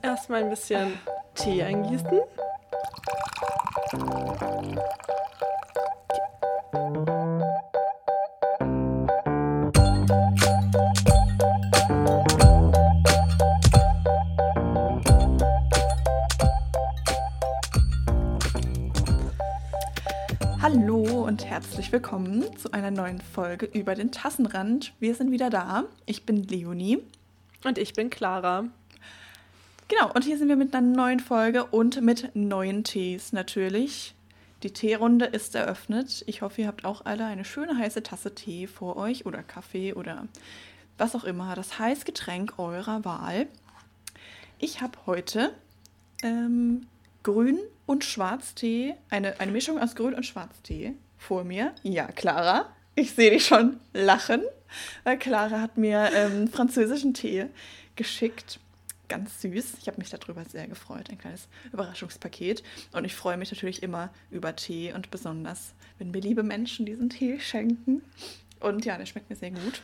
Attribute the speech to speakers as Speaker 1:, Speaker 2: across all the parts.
Speaker 1: Erstmal ein bisschen Tee eingießen.
Speaker 2: Hallo und herzlich willkommen zu einer neuen Folge über den Tassenrand. Wir sind wieder da. Ich bin Leonie.
Speaker 1: Und ich bin Clara.
Speaker 2: Genau, und hier sind wir mit einer neuen Folge und mit neuen Tees natürlich. Die Teerunde ist eröffnet. Ich hoffe, ihr habt auch alle eine schöne heiße Tasse Tee vor euch oder Kaffee oder was auch immer. Das Heißgetränk eurer Wahl. Ich habe heute ähm, Grün- und Schwarztee, eine, eine Mischung aus Grün- und Schwarztee vor mir. Ja, Clara, ich sehe dich schon lachen, Clara hat mir ähm, französischen Tee geschickt ganz süß. Ich habe mich darüber sehr gefreut. Ein kleines Überraschungspaket. Und ich freue mich natürlich immer über Tee und besonders, wenn mir liebe Menschen diesen Tee schenken. Und ja, der schmeckt mir sehr gut.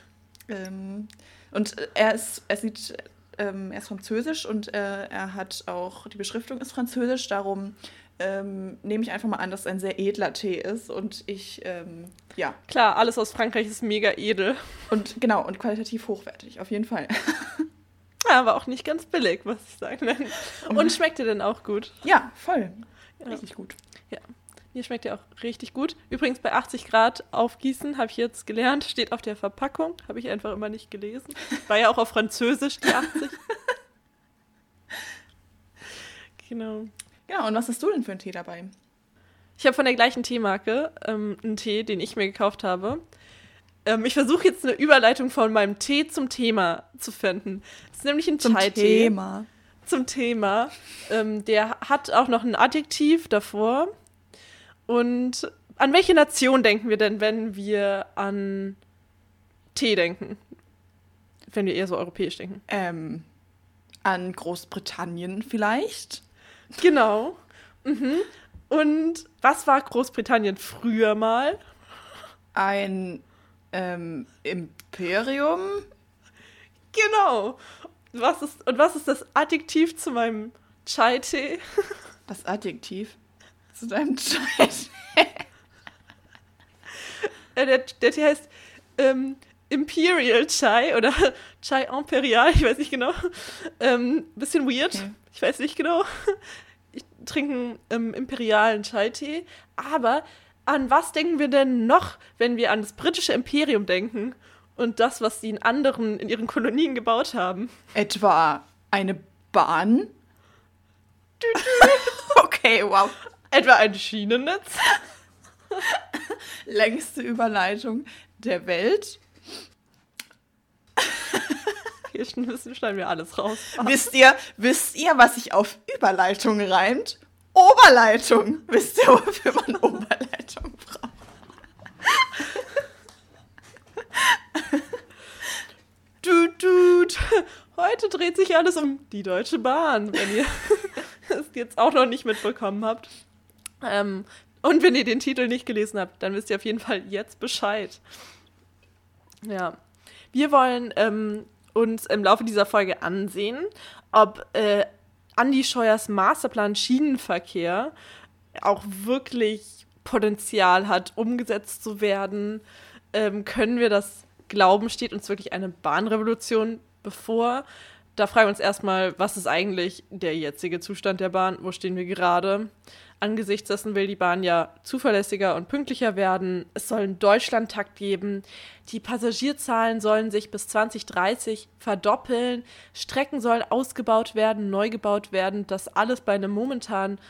Speaker 2: Ähm, und er ist, er sieht, ähm, er ist französisch und äh, er hat auch, die Beschriftung ist französisch, darum ähm, nehme ich einfach mal an, dass es ein sehr edler Tee ist und ich, ähm, ja.
Speaker 1: Klar, alles aus Frankreich ist mega edel.
Speaker 2: Und genau, und qualitativ hochwertig, auf jeden Fall.
Speaker 1: Ja, aber auch nicht ganz billig, muss ich sagen. Und schmeckt dir denn auch gut?
Speaker 2: Ja, voll. Ja. Richtig gut.
Speaker 1: Ja. Mir schmeckt ja auch richtig gut. Übrigens bei 80 Grad aufgießen, habe ich jetzt gelernt, steht auf der Verpackung. Habe ich einfach immer nicht gelesen. War ja auch auf Französisch die 80. genau.
Speaker 2: Ja, und was hast du denn für einen Tee dabei?
Speaker 1: Ich habe von der gleichen Teemarke ähm, einen Tee, den ich mir gekauft habe. Ähm, ich versuche jetzt eine Überleitung von meinem Tee zum Thema zu finden. Das ist nämlich ein
Speaker 2: zum
Speaker 1: Chai-Tee.
Speaker 2: Thema.
Speaker 1: Zum Thema. Ähm, der hat auch noch ein Adjektiv davor. Und an welche Nation denken wir denn, wenn wir an Tee denken? Wenn wir eher so europäisch denken.
Speaker 2: Ähm, an Großbritannien vielleicht?
Speaker 1: Genau. Mhm. Und was war Großbritannien früher mal?
Speaker 2: Ein ähm, Imperium?
Speaker 1: Genau. Was ist, und was ist das Adjektiv zu meinem Chai-Tee?
Speaker 2: Das Adjektiv zu deinem Chai-Tee?
Speaker 1: der, der Tee heißt ähm, Imperial Chai oder Chai Imperial, ich weiß nicht genau. Ähm, bisschen weird, okay. ich weiß nicht genau. Ich trinke einen ähm, imperialen Chai-Tee, aber an was denken wir denn noch, wenn wir an das britische Imperium denken und das, was die in anderen, in ihren Kolonien gebaut haben?
Speaker 2: Etwa eine Bahn? okay, wow.
Speaker 1: Etwa ein Schienennetz?
Speaker 2: Längste Überleitung der Welt.
Speaker 1: Hier schneiden wir alles raus.
Speaker 2: Wisst ihr, wisst ihr, was sich auf Überleitung reimt? Oberleitung. Wisst ihr, wofür man Oberleitung braucht?
Speaker 1: du, du, heute dreht sich alles um die Deutsche Bahn, wenn ihr es jetzt auch noch nicht mitbekommen habt. Ähm, und wenn ihr den Titel nicht gelesen habt, dann wisst ihr auf jeden Fall jetzt Bescheid. Ja. Wir wollen ähm, uns im Laufe dieser Folge ansehen, ob äh, Andi Scheuers Masterplan Schienenverkehr auch wirklich Potenzial hat, umgesetzt zu werden. Ähm, können wir das glauben? Steht uns wirklich eine Bahnrevolution bevor? Da fragen wir uns erstmal, was ist eigentlich der jetzige Zustand der Bahn? Wo stehen wir gerade? Angesichts dessen will die Bahn ja zuverlässiger und pünktlicher werden. Es soll einen Deutschlandtakt geben. Die Passagierzahlen sollen sich bis 2030 verdoppeln. Strecken sollen ausgebaut werden, neu gebaut werden. Das alles bei einem momentan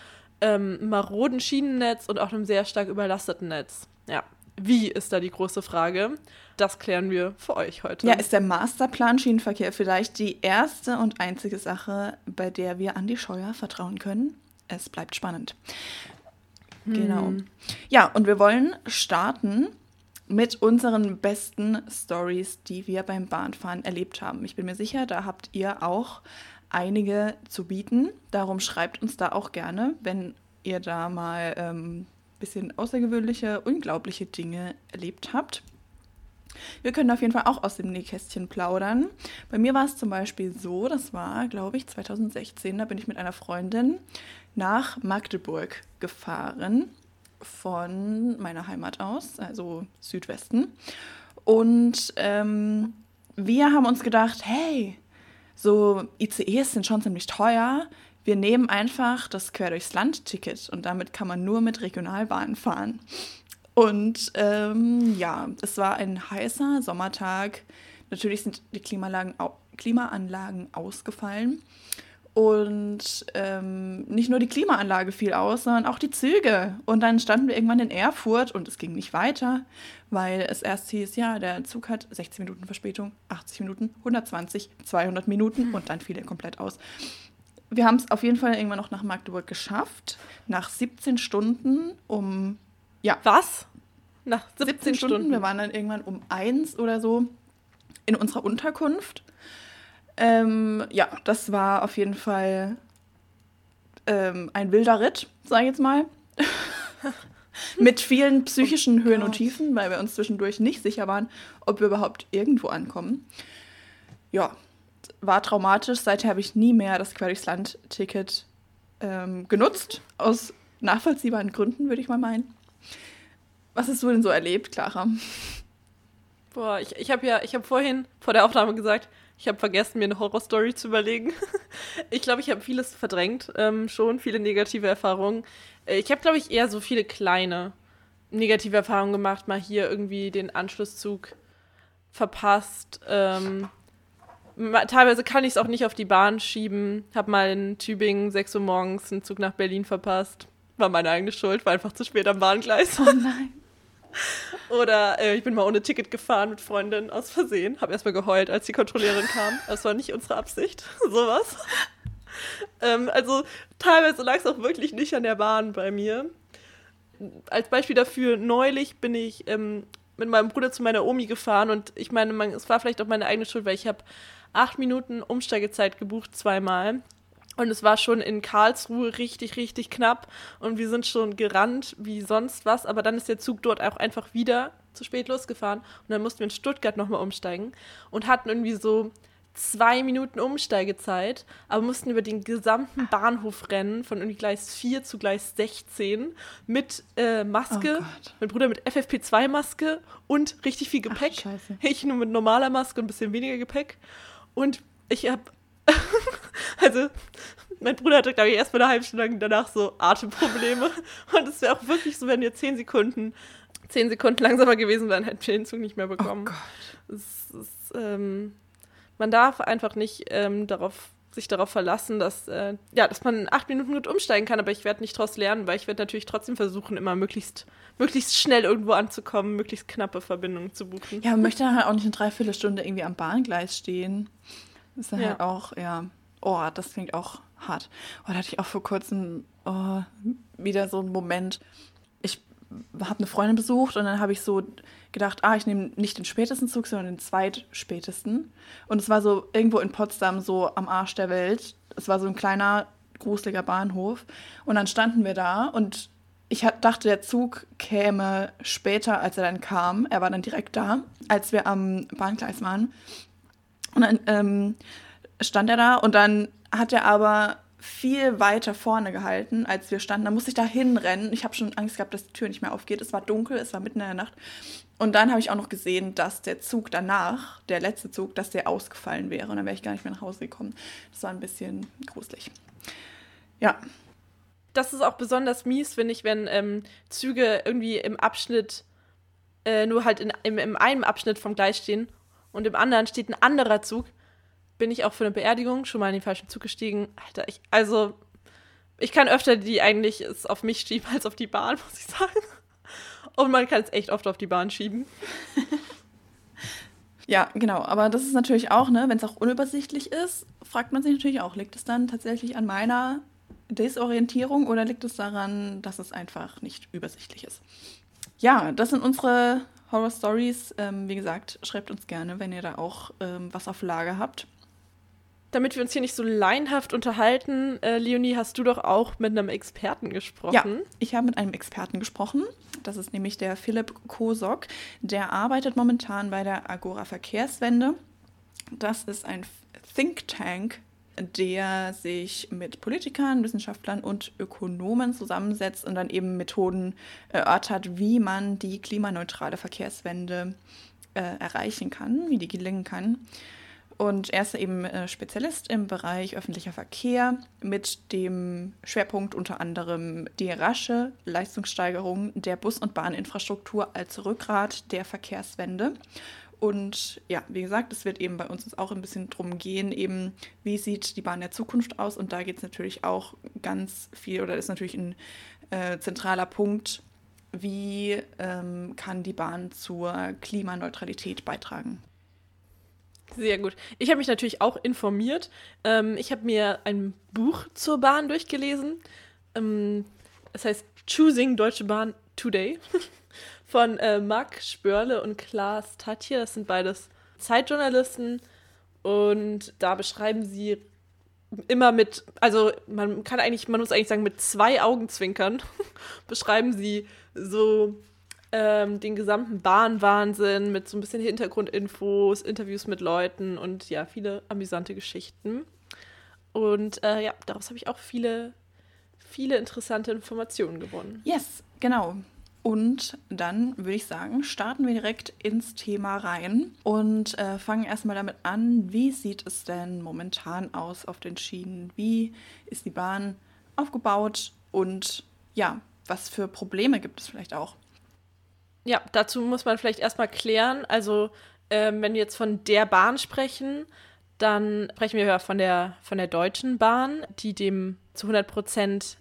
Speaker 1: ähm, maroden Schienennetz und auch einem sehr stark überlasteten Netz. Ja, wie ist da die große Frage? Das klären wir für euch heute.
Speaker 2: Ja, ist der Masterplan Schienenverkehr vielleicht die erste und einzige Sache, bei der wir an die Scheuer vertrauen können? es bleibt spannend. Genau. Hm. Ja, und wir wollen starten mit unseren besten Stories, die wir beim Bahnfahren erlebt haben. Ich bin mir sicher, da habt ihr auch einige zu bieten. Darum schreibt uns da auch gerne, wenn ihr da mal ähm, bisschen außergewöhnliche, unglaubliche Dinge erlebt habt. Wir können auf jeden Fall auch aus dem Nähkästchen plaudern. Bei mir war es zum Beispiel so, das war, glaube ich, 2016, da bin ich mit einer Freundin nach Magdeburg gefahren von meiner Heimat aus, also Südwesten. Und ähm, wir haben uns gedacht, hey, so ICEs sind schon ziemlich teuer. Wir nehmen einfach das Quer durchs Land-Ticket und damit kann man nur mit Regionalbahnen fahren. Und ähm, ja, es war ein heißer Sommertag. Natürlich sind die Klimaanlagen, ausgefallen. Und ähm, nicht nur die Klimaanlage fiel aus, sondern auch die Züge. Und dann standen wir irgendwann in Erfurt und es ging nicht weiter, weil es erst hieß, ja, der Zug hat 60 Minuten Verspätung, 80 Minuten, 120, 200 Minuten und dann fiel er komplett aus. Wir haben es auf jeden Fall irgendwann noch nach Magdeburg geschafft, nach 17 Stunden um ja.
Speaker 1: Was?
Speaker 2: Nach 17, 17 Stunden. Stunden. Wir waren dann irgendwann um eins oder so in unserer Unterkunft. Ähm, ja, das war auf jeden Fall ähm, ein wilder Ritt, sag ich jetzt mal. Mit vielen psychischen oh Höhen und Tiefen, weil wir uns zwischendurch nicht sicher waren, ob wir überhaupt irgendwo ankommen. Ja, war traumatisch. Seither habe ich nie mehr das Quer Land-Ticket ähm, genutzt. Aus nachvollziehbaren Gründen, würde ich mal meinen. Was hast du denn so erlebt, Clara?
Speaker 1: Boah, ich, ich habe ja, ich habe vorhin vor der Aufnahme gesagt, ich habe vergessen, mir eine Horrorstory zu überlegen. ich glaube, ich habe vieles verdrängt, ähm, schon viele negative Erfahrungen. Äh, ich habe, glaube ich, eher so viele kleine negative Erfahrungen gemacht. Mal hier irgendwie den Anschlusszug verpasst. Ähm, teilweise kann ich es auch nicht auf die Bahn schieben. Habe mal in Tübingen 6 Uhr morgens einen Zug nach Berlin verpasst. War meine eigene Schuld, war einfach zu spät am Bahngleis.
Speaker 2: Oh nein.
Speaker 1: Oder äh, ich bin mal ohne Ticket gefahren mit Freundin aus Versehen. Habe erstmal geheult, als die Kontrolleurin kam. Das war nicht unsere Absicht. Sowas. Ähm, also teilweise lag es auch wirklich nicht an der Bahn bei mir. Als Beispiel dafür, neulich bin ich ähm, mit meinem Bruder zu meiner Omi gefahren und ich meine, man, es war vielleicht auch meine eigene Schuld, weil ich habe acht Minuten Umsteigezeit gebucht zweimal und es war schon in Karlsruhe richtig, richtig knapp. Und wir sind schon gerannt wie sonst was. Aber dann ist der Zug dort auch einfach wieder zu spät losgefahren. Und dann mussten wir in Stuttgart nochmal umsteigen. Und hatten irgendwie so zwei Minuten Umsteigezeit, aber mussten über den gesamten Bahnhof rennen, von irgendwie Gleis 4 zu Gleis 16, mit äh, Maske, oh mein Bruder mit FFP2-Maske und richtig viel Gepäck. Ach, ich nur mit normaler Maske und ein bisschen weniger Gepäck. Und ich habe also, mein Bruder hatte, glaube ich, erst mal eine halbe Stunde lang danach so Atemprobleme. Und es wäre auch wirklich so, wenn wir zehn Sekunden, zehn Sekunden langsamer gewesen wären, hätten wir den Zug nicht mehr bekommen. Oh Gott. Es, es, ähm, man darf einfach nicht ähm, darauf sich darauf verlassen, dass, äh, ja, dass man in acht Minuten gut umsteigen kann, aber ich werde nicht daraus lernen, weil ich werde natürlich trotzdem versuchen, immer möglichst, möglichst schnell irgendwo anzukommen, möglichst knappe Verbindungen zu buchen.
Speaker 2: Ja, man möchte dann halt auch nicht eine Dreiviertelstunde irgendwie am Bahngleis stehen. Das ist dann ja. halt auch, ja, oh, das klingt auch hart. Oh, da hatte ich auch vor kurzem oh, wieder so einen Moment. Ich habe eine Freundin besucht und dann habe ich so gedacht, ah, ich nehme nicht den spätesten Zug, sondern den zweitspätesten. Und es war so irgendwo in Potsdam, so am Arsch der Welt. Es war so ein kleiner, gruseliger Bahnhof. Und dann standen wir da und ich dachte, der Zug käme später, als er dann kam. Er war dann direkt da, als wir am Bahngleis waren. Und dann ähm, stand er da und dann hat er aber viel weiter vorne gehalten, als wir standen. Da musste ich da hinrennen. Ich habe schon Angst gehabt, dass die Tür nicht mehr aufgeht. Es war dunkel, es war mitten in der Nacht. Und dann habe ich auch noch gesehen, dass der Zug danach, der letzte Zug, dass der ausgefallen wäre. Und dann wäre ich gar nicht mehr nach Hause gekommen. Das war ein bisschen gruselig. Ja.
Speaker 1: Das ist auch besonders mies, finde ich, wenn ähm, Züge irgendwie im Abschnitt, äh, nur halt in, im, im einen Abschnitt vom Gleis stehen und im anderen steht ein anderer Zug, bin ich auch für eine Beerdigung schon mal in den falschen Zug gestiegen. Alter, ich, also, ich kann öfter die eigentlich es auf mich schieben als auf die Bahn, muss ich sagen. Und man kann es echt oft auf die Bahn schieben.
Speaker 2: ja, genau. Aber das ist natürlich auch, ne, wenn es auch unübersichtlich ist, fragt man sich natürlich auch, liegt es dann tatsächlich an meiner Desorientierung oder liegt es daran, dass es einfach nicht übersichtlich ist? Ja, das sind unsere Horror Stories. Ähm, wie gesagt, schreibt uns gerne, wenn ihr da auch ähm, was auf Lager habt.
Speaker 1: Damit wir uns hier nicht so laienhaft unterhalten, äh, Leonie, hast du doch auch mit einem Experten gesprochen.
Speaker 2: Ja, ich habe mit einem Experten gesprochen. Das ist nämlich der Philipp Kosok. Der arbeitet momentan bei der Agora Verkehrswende. Das ist ein Think Tank, der sich mit Politikern, Wissenschaftlern und Ökonomen zusammensetzt und dann eben Methoden erörtert, wie man die klimaneutrale Verkehrswende äh, erreichen kann, wie die gelingen kann. Und er ist eben äh, Spezialist im Bereich öffentlicher Verkehr mit dem Schwerpunkt unter anderem die rasche Leistungssteigerung der Bus- und Bahninfrastruktur als Rückgrat der Verkehrswende. Und ja, wie gesagt, es wird eben bei uns auch ein bisschen drum gehen, eben wie sieht die Bahn der Zukunft aus. Und da geht es natürlich auch ganz viel, oder ist natürlich ein äh, zentraler Punkt, wie ähm, kann die Bahn zur Klimaneutralität beitragen.
Speaker 1: Sehr gut. Ich habe mich natürlich auch informiert. Ähm, ich habe mir ein Buch zur Bahn durchgelesen. Ähm, es heißt Choosing Deutsche Bahn Today von äh, Marc Spörle und Klaas Tatje. Das sind beides Zeitjournalisten. Und da beschreiben sie immer mit, also man kann eigentlich, man muss eigentlich sagen, mit zwei Augenzwinkern beschreiben sie so ähm, den gesamten Bahnwahnsinn mit so ein bisschen Hintergrundinfos, Interviews mit Leuten und ja, viele amüsante Geschichten. Und äh, ja, daraus habe ich auch viele, viele interessante Informationen gewonnen.
Speaker 2: Yes, genau. Und dann würde ich sagen, starten wir direkt ins Thema rein und äh, fangen erstmal damit an, wie sieht es denn momentan aus auf den Schienen? Wie ist die Bahn aufgebaut und ja, was für Probleme gibt es vielleicht auch?
Speaker 1: Ja, dazu muss man vielleicht erstmal klären. Also, ähm, wenn wir jetzt von der Bahn sprechen, dann sprechen wir ja von der, von der Deutschen Bahn, die dem zu 100 Prozent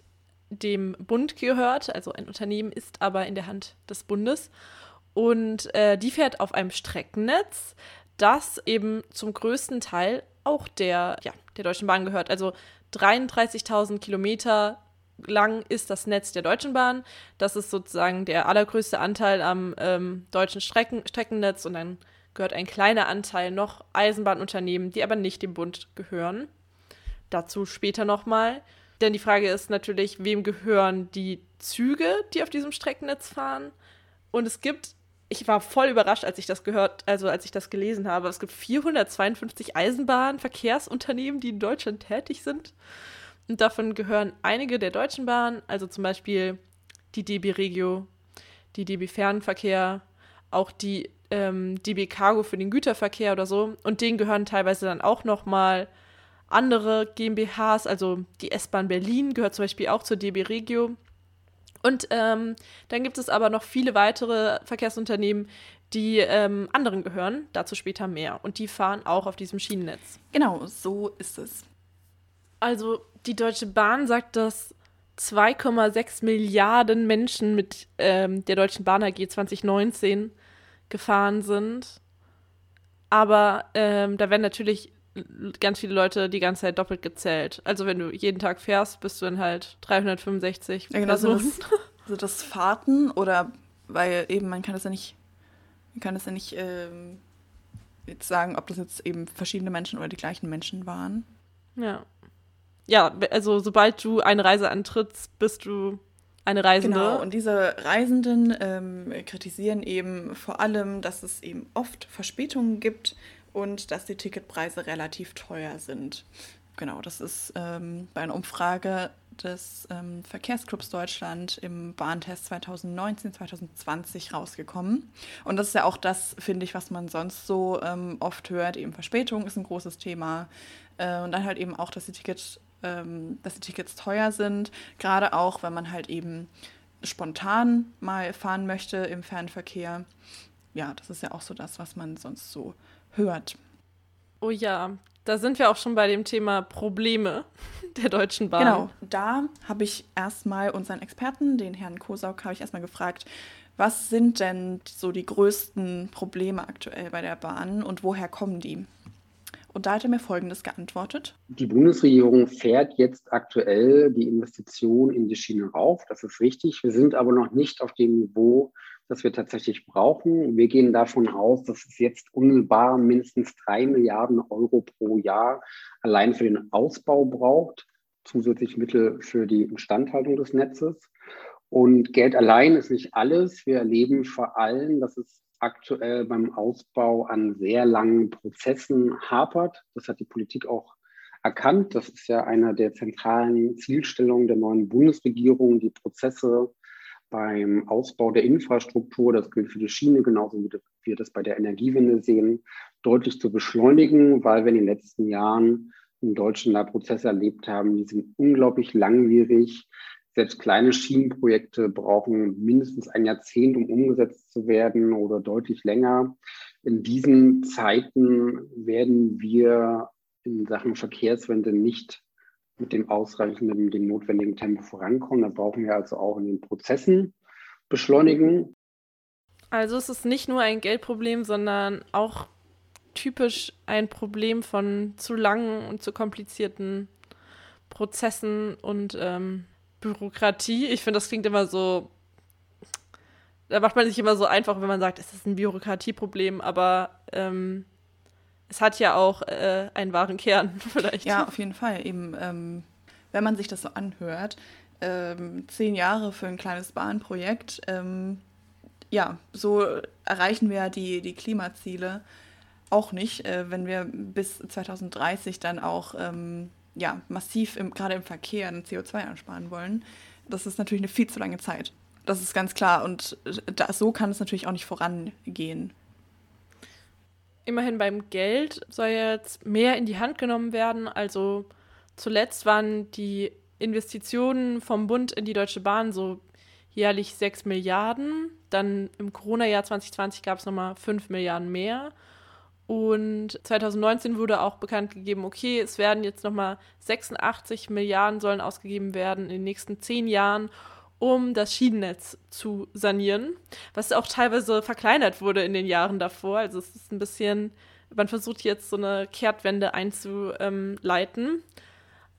Speaker 1: dem Bund gehört. Also ein Unternehmen ist aber in der Hand des Bundes. Und äh, die fährt auf einem Streckennetz, das eben zum größten Teil auch der, ja, der Deutschen Bahn gehört. Also 33.000 Kilometer lang ist das Netz der Deutschen Bahn. Das ist sozusagen der allergrößte Anteil am ähm, deutschen Strecken Streckennetz und dann gehört ein kleiner Anteil noch Eisenbahnunternehmen, die aber nicht dem Bund gehören. Dazu später nochmal. Denn die Frage ist natürlich, wem gehören die Züge, die auf diesem Streckennetz fahren? Und es gibt, ich war voll überrascht, als ich das gehört, also als ich das gelesen habe, es gibt 452 Eisenbahnverkehrsunternehmen, die in Deutschland tätig sind. Und davon gehören einige der Deutschen Bahn, also zum Beispiel die DB Regio, die DB Fernverkehr, auch die ähm, DB Cargo für den Güterverkehr oder so. Und denen gehören teilweise dann auch nochmal andere GmbHs, also die S-Bahn Berlin gehört zum Beispiel auch zur DB Regio. Und ähm, dann gibt es aber noch viele weitere Verkehrsunternehmen, die ähm, anderen gehören, dazu später mehr. Und die fahren auch auf diesem Schienennetz.
Speaker 2: Genau, so ist es.
Speaker 1: Also die Deutsche Bahn sagt, dass 2,6 Milliarden Menschen mit ähm, der Deutschen Bahn AG 2019 gefahren sind. Aber ähm, da werden natürlich ganz viele Leute die ganze Zeit doppelt gezählt. Also wenn du jeden Tag fährst, bist du dann halt 365
Speaker 2: ja, genau, Personen. Sind das, sind das Fahrten oder weil eben man kann das ja nicht, man kann das ja nicht ähm, jetzt sagen, ob das jetzt eben verschiedene Menschen oder die gleichen Menschen waren.
Speaker 1: Ja ja, also sobald du eine Reise antrittst, bist du eine Reisende.
Speaker 2: Genau, und diese Reisenden ähm, kritisieren eben vor allem, dass es eben oft Verspätungen gibt und dass die Ticketpreise relativ teuer sind. Genau, das ist ähm, bei einer Umfrage des ähm, Verkehrsclubs Deutschland im Bahntest 2019, 2020 rausgekommen. Und das ist ja auch das, finde ich, was man sonst so ähm, oft hört. Eben Verspätung ist ein großes Thema. Äh, und dann halt eben auch, dass die Tickets ähm, dass die Tickets teuer sind, gerade auch, wenn man halt eben spontan mal fahren möchte im Fernverkehr. Ja, das ist ja auch so das, was man sonst so hört.
Speaker 1: Oh ja, da sind wir auch schon bei dem Thema Probleme der Deutschen Bahn.
Speaker 2: Genau, da habe ich erstmal unseren Experten, den Herrn Kosauk, habe ich erstmal gefragt, was sind denn so die größten Probleme aktuell bei der Bahn und woher kommen die? Und da hat er mir Folgendes geantwortet.
Speaker 3: Die Bundesregierung fährt jetzt aktuell die Investition in die Schiene rauf. Das ist richtig. Wir sind aber noch nicht auf dem Niveau das wir tatsächlich brauchen. Wir gehen davon aus, dass es jetzt unmittelbar mindestens drei Milliarden Euro pro Jahr allein für den Ausbau braucht, zusätzlich Mittel für die Instandhaltung des Netzes. Und Geld allein ist nicht alles. Wir erleben vor allem, dass es aktuell beim Ausbau an sehr langen Prozessen hapert. Das hat die Politik auch erkannt. Das ist ja eine der zentralen Zielstellungen der neuen Bundesregierung, die Prozesse beim Ausbau der Infrastruktur, das gilt für die Schiene genauso wie wir das bei der Energiewende sehen, deutlich zu beschleunigen, weil wir in den letzten Jahren in Deutschland da Prozesse erlebt haben, die sind unglaublich langwierig. Selbst kleine Schienenprojekte brauchen mindestens ein Jahrzehnt, um umgesetzt zu werden oder deutlich länger. In diesen Zeiten werden wir in Sachen Verkehrswende nicht mit dem ausreichenden, dem notwendigen Tempo vorankommen. Da brauchen wir also auch in den Prozessen beschleunigen.
Speaker 1: Also es ist nicht nur ein Geldproblem, sondern auch typisch ein Problem von zu langen und zu komplizierten Prozessen und ähm, Bürokratie. Ich finde, das klingt immer so. Da macht man sich immer so einfach, wenn man sagt, es ist ein Bürokratieproblem, aber ähm, es hat ja auch äh, einen wahren Kern, vielleicht.
Speaker 2: Ja, auf jeden Fall. Eben, ähm, wenn man sich das so anhört, ähm, zehn Jahre für ein kleines Bahnprojekt, ähm, ja, so erreichen wir die, die Klimaziele auch nicht, äh, wenn wir bis 2030 dann auch ähm, ja, massiv im, gerade im Verkehr CO2 ansparen wollen. Das ist natürlich eine viel zu lange Zeit. Das ist ganz klar. Und äh, da, so kann es natürlich auch nicht vorangehen.
Speaker 1: Immerhin beim Geld soll jetzt mehr in die Hand genommen werden. Also zuletzt waren die Investitionen vom Bund in die Deutsche Bahn so jährlich 6 Milliarden. Dann im Corona-Jahr 2020 gab es nochmal 5 Milliarden mehr. Und 2019 wurde auch bekannt gegeben, okay, es werden jetzt nochmal 86 Milliarden sollen ausgegeben werden in den nächsten zehn Jahren um das Schienennetz zu sanieren, was auch teilweise verkleinert wurde in den Jahren davor. Also es ist ein bisschen, man versucht jetzt so eine Kehrtwende einzuleiten.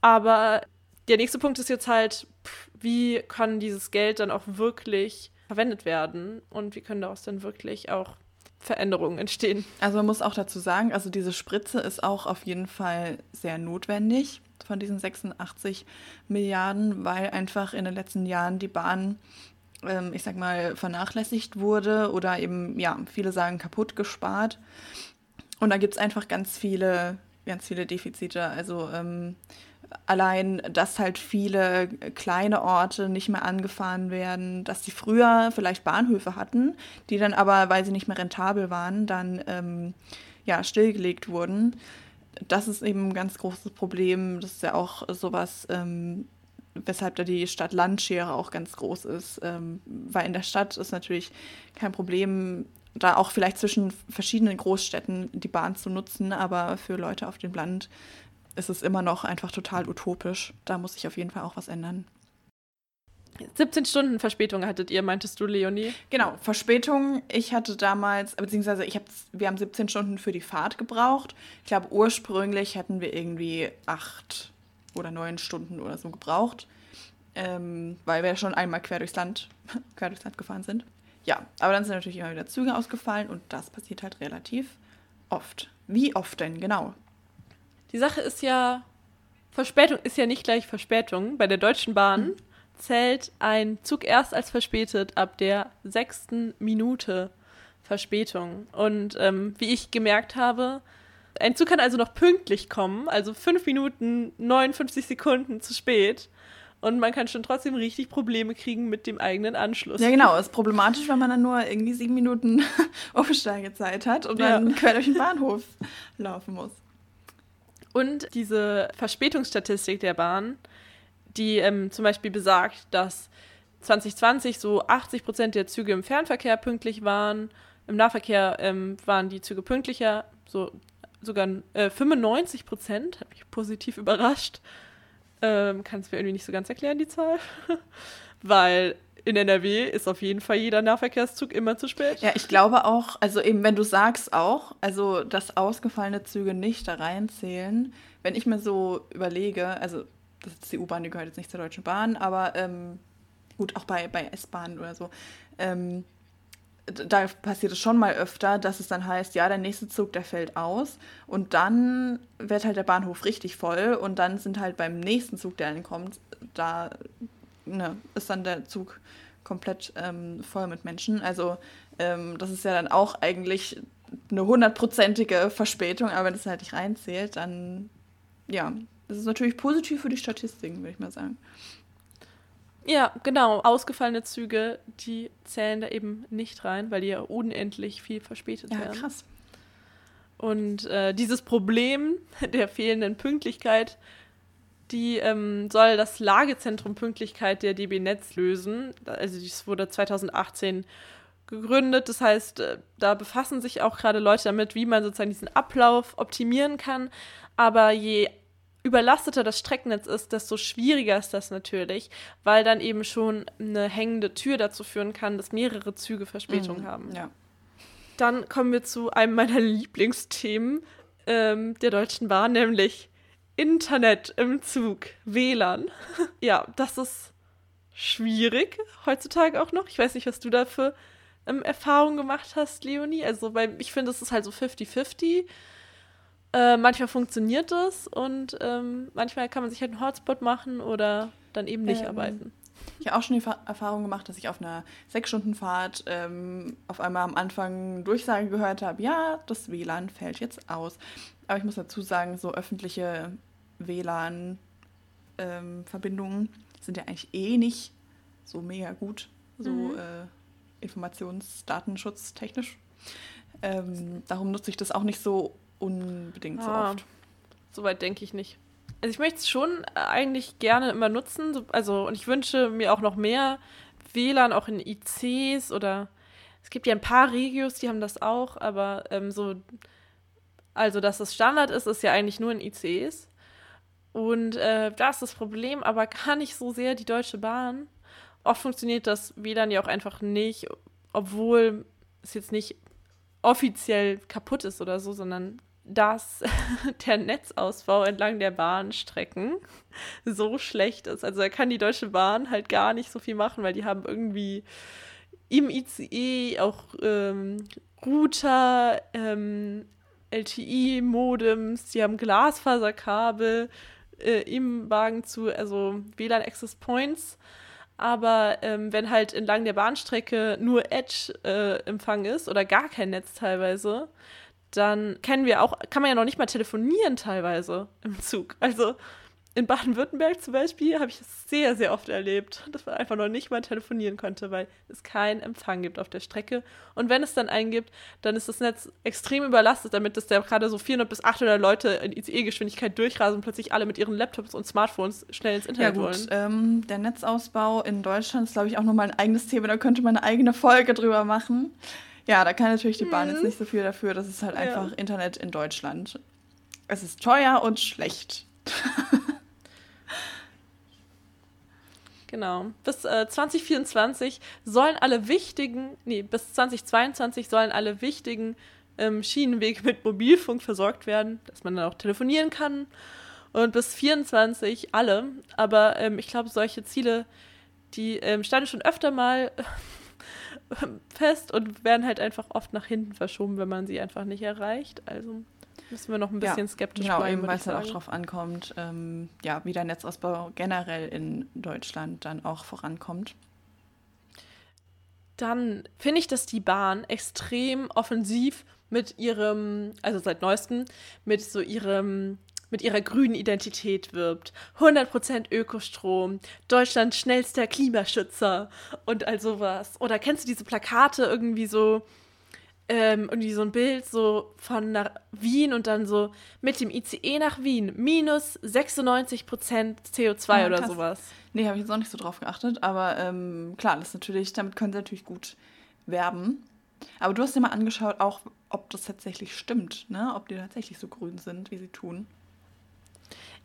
Speaker 1: Aber der nächste Punkt ist jetzt halt, wie kann dieses Geld dann auch wirklich verwendet werden und wie können daraus dann wirklich auch Veränderungen entstehen.
Speaker 2: Also man muss auch dazu sagen, also diese Spritze ist auch auf jeden Fall sehr notwendig von diesen 86 Milliarden, weil einfach in den letzten Jahren die Bahn, ähm, ich sag mal, vernachlässigt wurde oder eben, ja, viele sagen kaputt gespart. Und da gibt es einfach ganz viele, ganz viele Defizite. Also ähm, allein, dass halt viele kleine Orte nicht mehr angefahren werden, dass sie früher vielleicht Bahnhöfe hatten, die dann aber, weil sie nicht mehr rentabel waren, dann ähm, ja, stillgelegt wurden das ist eben ein ganz großes Problem. Das ist ja auch sowas, ähm, weshalb da die Stadt-Land-Schere auch ganz groß ist. Ähm, weil in der Stadt ist natürlich kein Problem, da auch vielleicht zwischen verschiedenen Großstädten die Bahn zu nutzen, aber für Leute auf dem Land ist es immer noch einfach total utopisch. Da muss sich auf jeden Fall auch was ändern.
Speaker 1: 17 Stunden Verspätung hattet ihr, meintest du, Leonie?
Speaker 2: Genau, Verspätung. Ich hatte damals, beziehungsweise ich hab, wir haben 17 Stunden für die Fahrt gebraucht. Ich glaube, ursprünglich hätten wir irgendwie acht oder neun Stunden oder so gebraucht, ähm, weil wir schon einmal quer durchs Land, quer durchs Land gefahren sind. Ja, aber dann sind natürlich immer wieder Züge ausgefallen und das passiert halt relativ oft. Wie oft denn, genau?
Speaker 1: Die Sache ist ja, Verspätung ist ja nicht gleich Verspätung. Bei der Deutschen Bahn hm zählt ein Zug erst als verspätet ab der sechsten Minute Verspätung. Und ähm, wie ich gemerkt habe, ein Zug kann also noch pünktlich kommen, also fünf Minuten 59 Sekunden zu spät. Und man kann schon trotzdem richtig Probleme kriegen mit dem eigenen Anschluss.
Speaker 2: Ja, genau. Ist problematisch, wenn man dann nur irgendwie sieben Minuten Aufsteigezeit hat und ja. dann quer durch den Bahnhof laufen muss.
Speaker 1: Und diese Verspätungsstatistik der Bahn die ähm, zum Beispiel besagt, dass 2020 so 80 Prozent der Züge im Fernverkehr pünktlich waren. Im Nahverkehr ähm, waren die Züge pünktlicher, so sogar äh, 95 Prozent, hat mich positiv überrascht. Ähm, Kann es mir irgendwie nicht so ganz erklären, die Zahl. Weil in NRW ist auf jeden Fall jeder Nahverkehrszug immer zu spät.
Speaker 2: Ja, ich glaube auch, also eben, wenn du sagst auch, also dass ausgefallene Züge nicht da reinzählen, wenn ich mir so überlege, also das ist die U-Bahn, die gehört jetzt nicht zur Deutschen Bahn, aber ähm, gut, auch bei, bei S-Bahnen oder so. Ähm, da passiert es schon mal öfter, dass es dann heißt, ja, der nächste Zug, der fällt aus. Und dann wird halt der Bahnhof richtig voll und dann sind halt beim nächsten Zug, der dann kommt, da ne, ist dann der Zug komplett ähm, voll mit Menschen. Also ähm, das ist ja dann auch eigentlich eine hundertprozentige Verspätung, aber wenn es halt nicht reinzählt, dann ja, das ist natürlich positiv für die Statistiken, würde ich mal sagen.
Speaker 1: Ja, genau. Ausgefallene Züge, die zählen da eben nicht rein, weil die ja unendlich viel verspätet
Speaker 2: ja,
Speaker 1: werden.
Speaker 2: Ja, krass.
Speaker 1: Und äh, dieses Problem der fehlenden Pünktlichkeit, die ähm, soll das Lagezentrum Pünktlichkeit der DB Netz lösen. Also das wurde 2018 gegründet. Das heißt, äh, da befassen sich auch gerade Leute damit, wie man sozusagen diesen Ablauf optimieren kann. Aber je überlasteter das Streckennetz ist, desto schwieriger ist das natürlich, weil dann eben schon eine hängende Tür dazu führen kann, dass mehrere Züge Verspätung
Speaker 2: mhm,
Speaker 1: haben.
Speaker 2: Ja.
Speaker 1: Dann kommen wir zu einem meiner Lieblingsthemen ähm, der Deutschen Bahn, nämlich Internet im Zug, WLAN. ja, das ist schwierig heutzutage auch noch. Ich weiß nicht, was du da für ähm, Erfahrungen gemacht hast, Leonie. Also, weil ich finde, es ist halt so 50-50. Äh, manchmal funktioniert das und ähm, manchmal kann man sich halt einen Hotspot machen oder dann eben nicht ähm, arbeiten.
Speaker 2: Ich habe auch schon die Erfahrung gemacht, dass ich auf einer Sechs-Stunden-Fahrt ähm, auf einmal am Anfang Durchsage gehört habe, ja, das WLAN fällt jetzt aus. Aber ich muss dazu sagen, so öffentliche WLAN-Verbindungen ähm, sind ja eigentlich eh nicht so mega gut, so mhm. äh, informationsdatenschutztechnisch. Ähm, darum nutze ich das auch nicht so unbedingt so ah, oft.
Speaker 1: Soweit denke ich nicht. Also ich möchte es schon äh, eigentlich gerne immer nutzen. Also, und ich wünsche mir auch noch mehr WLAN, auch in ICs oder es gibt ja ein paar Regios, die haben das auch, aber ähm, so, also dass das Standard ist, ist ja eigentlich nur in ICs. Und äh, da ist das Problem, aber gar nicht so sehr die Deutsche Bahn. Oft funktioniert das WLAN ja auch einfach nicht, obwohl es jetzt nicht offiziell kaputt ist oder so, sondern dass der Netzausbau entlang der Bahnstrecken so schlecht ist. Also da kann die Deutsche Bahn halt gar nicht so viel machen, weil die haben irgendwie im ICE auch ähm, Router, ähm, LTI-Modems, die haben Glasfaserkabel äh, im Wagen zu, also WLAN-Access Points. Aber ähm, wenn halt entlang der Bahnstrecke nur Edge-Empfang äh, ist oder gar kein Netz teilweise, dann kennen wir auch, kann man ja noch nicht mal telefonieren teilweise im Zug. Also in Baden-Württemberg zum Beispiel habe ich es sehr, sehr oft erlebt, dass man einfach noch nicht mal telefonieren konnte, weil es keinen Empfang gibt auf der Strecke. Und wenn es dann einen gibt, dann ist das Netz extrem überlastet, damit dass da gerade so 400 bis 800 Leute in ICE-Geschwindigkeit durchrasen und plötzlich alle mit ihren Laptops und Smartphones schnell ins Internet ja, gut. wollen.
Speaker 2: Ähm, der Netzausbau in Deutschland ist, glaube ich, auch nochmal ein eigenes Thema. Da könnte man eine eigene Folge drüber machen. Ja, da kann natürlich die Bahn mhm. jetzt nicht so viel dafür. Das ist halt ja. einfach Internet in Deutschland. Es ist teuer und schlecht.
Speaker 1: Genau. Bis äh, 2024 sollen alle wichtigen, nee, bis 2022 sollen alle wichtigen ähm, Schienenwege mit Mobilfunk versorgt werden, dass man dann auch telefonieren kann. Und bis 2024 alle. Aber ähm, ich glaube, solche Ziele, die ähm, standen schon öfter mal fest und werden halt einfach oft nach hinten verschoben, wenn man sie einfach nicht erreicht. Also müssen wir noch ein bisschen ja, skeptisch
Speaker 2: genau, bleiben. Genau, weil es halt auch darauf ankommt, ähm, ja, wie der Netzausbau generell in Deutschland dann auch vorankommt.
Speaker 1: Dann finde ich, dass die Bahn extrem offensiv mit ihrem, also seit neuestem, mit so ihrem mit ihrer grünen Identität wirbt. 100% Ökostrom, Deutschlands schnellster Klimaschützer und all sowas. Oder kennst du diese Plakate irgendwie so, ähm, irgendwie so ein Bild so von nach Wien und dann so mit dem ICE nach Wien, minus 96% CO2 ah, oder krass. sowas.
Speaker 2: Nee, habe ich jetzt auch nicht so drauf geachtet, aber ähm, klar, das natürlich, damit können sie natürlich gut werben. Aber du hast dir mal angeschaut, auch ob das tatsächlich stimmt, ne? Ob die tatsächlich so grün sind, wie sie tun.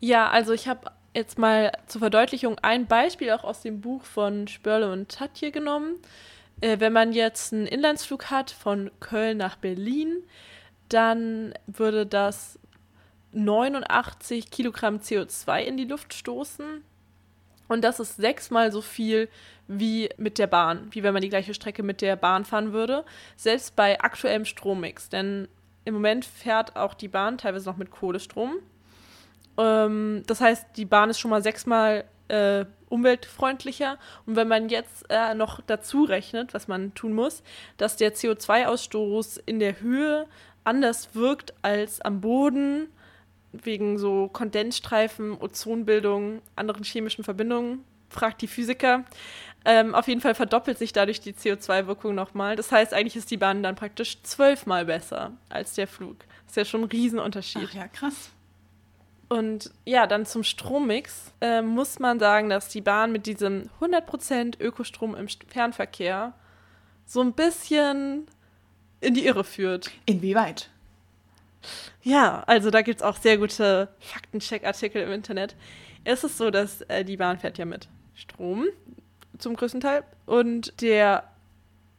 Speaker 1: Ja, also ich habe jetzt mal zur Verdeutlichung ein Beispiel auch aus dem Buch von Spörle und Tatje genommen. Äh, wenn man jetzt einen Inlandsflug hat von Köln nach Berlin, dann würde das 89 Kilogramm CO2 in die Luft stoßen. Und das ist sechsmal so viel wie mit der Bahn, wie wenn man die gleiche Strecke mit der Bahn fahren würde. Selbst bei aktuellem Strommix. Denn im Moment fährt auch die Bahn teilweise noch mit Kohlestrom. Ähm, das heißt, die Bahn ist schon mal sechsmal äh, umweltfreundlicher. Und wenn man jetzt äh, noch dazu rechnet, was man tun muss, dass der CO2-Ausstoß in der Höhe anders wirkt als am Boden, wegen so Kondensstreifen, Ozonbildung, anderen chemischen Verbindungen, fragt die Physiker. Ähm, auf jeden Fall verdoppelt sich dadurch die CO2-Wirkung nochmal. Das heißt, eigentlich ist die Bahn dann praktisch zwölfmal besser als der Flug. Das ist ja schon ein Riesenunterschied.
Speaker 2: Ach ja, krass.
Speaker 1: Und ja, dann zum Strommix äh, muss man sagen, dass die Bahn mit diesem 100% Ökostrom im Fernverkehr so ein bisschen in die Irre führt.
Speaker 2: Inwieweit?
Speaker 1: Ja, also da gibt es auch sehr gute Faktencheck-Artikel im Internet. Es ist so, dass äh, die Bahn fährt ja mit Strom zum größten Teil und der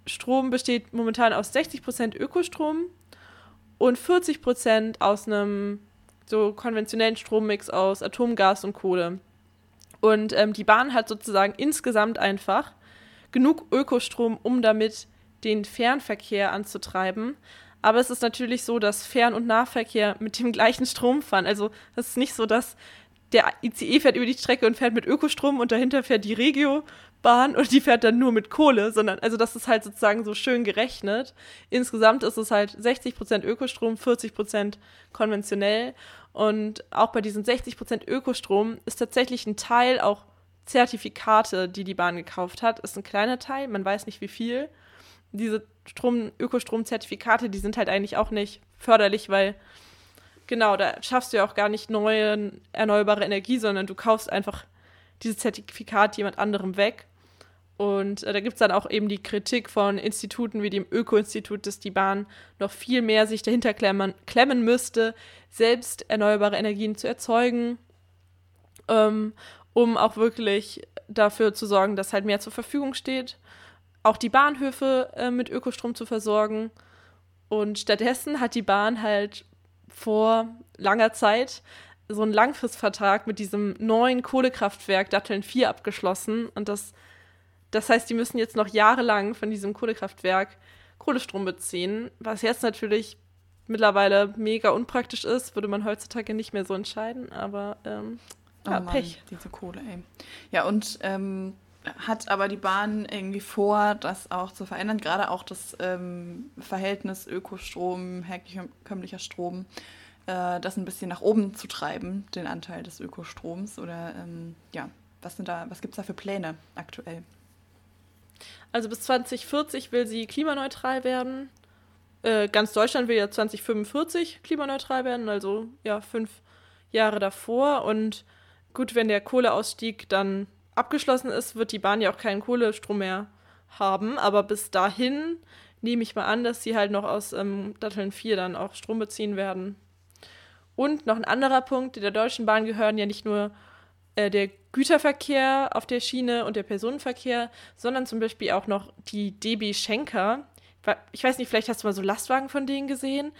Speaker 1: Strom besteht momentan aus 60% Ökostrom und 40% aus einem so konventionellen Strommix aus Atomgas und Kohle. Und ähm, die Bahn hat sozusagen insgesamt einfach genug Ökostrom, um damit den Fernverkehr anzutreiben. Aber es ist natürlich so, dass Fern- und Nahverkehr mit dem gleichen Strom fahren. Also das ist nicht so, dass der ICE fährt über die Strecke und fährt mit Ökostrom und dahinter fährt die Regiobahn und die fährt dann nur mit Kohle, sondern also das ist halt sozusagen so schön gerechnet. Insgesamt ist es halt 60% Ökostrom, 40% konventionell und auch bei diesen 60% Ökostrom ist tatsächlich ein Teil auch Zertifikate, die die Bahn gekauft hat. Ist ein kleiner Teil, man weiß nicht wie viel. Diese Strom, Ökostrom-Zertifikate, die sind halt eigentlich auch nicht förderlich, weil genau, da schaffst du ja auch gar nicht neue erneuerbare Energie, sondern du kaufst einfach dieses Zertifikat jemand anderem weg. Und äh, da gibt es dann auch eben die Kritik von Instituten wie dem Öko-Institut, dass die Bahn noch viel mehr sich dahinter klemmen, klemmen müsste, selbst erneuerbare Energien zu erzeugen, ähm, um auch wirklich dafür zu sorgen, dass halt mehr zur Verfügung steht. Auch die Bahnhöfe äh, mit Ökostrom zu versorgen. Und stattdessen hat die Bahn halt vor langer Zeit so einen Langfristvertrag mit diesem neuen Kohlekraftwerk Datteln 4 abgeschlossen. Und das das heißt, die müssen jetzt noch jahrelang von diesem Kohlekraftwerk Kohlestrom beziehen, was jetzt natürlich mittlerweile mega unpraktisch ist, würde man heutzutage nicht mehr so entscheiden, aber ähm, ja,
Speaker 2: oh Mann,
Speaker 1: Pech.
Speaker 2: Diese Kohle, ey. Ja, und ähm, hat aber die Bahn irgendwie vor, das auch zu verändern, gerade auch das ähm, Verhältnis Ökostrom, herkömmlicher Strom, äh, das ein bisschen nach oben zu treiben, den Anteil des Ökostroms? Oder ähm, ja, was was gibt es da für Pläne aktuell?
Speaker 1: Also bis 2040 will sie klimaneutral werden. Äh, ganz Deutschland will ja 2045 klimaneutral werden, also ja, fünf Jahre davor. Und gut, wenn der Kohleausstieg dann abgeschlossen ist, wird die Bahn ja auch keinen Kohlestrom mehr haben. Aber bis dahin nehme ich mal an, dass sie halt noch aus ähm, Datteln 4 dann auch Strom beziehen werden. Und noch ein anderer Punkt, der Deutschen Bahn gehören ja nicht nur äh, der Güterverkehr auf der Schiene und der Personenverkehr, sondern zum Beispiel auch noch die DB Schenker. Ich weiß nicht, vielleicht hast du mal so Lastwagen von denen gesehen,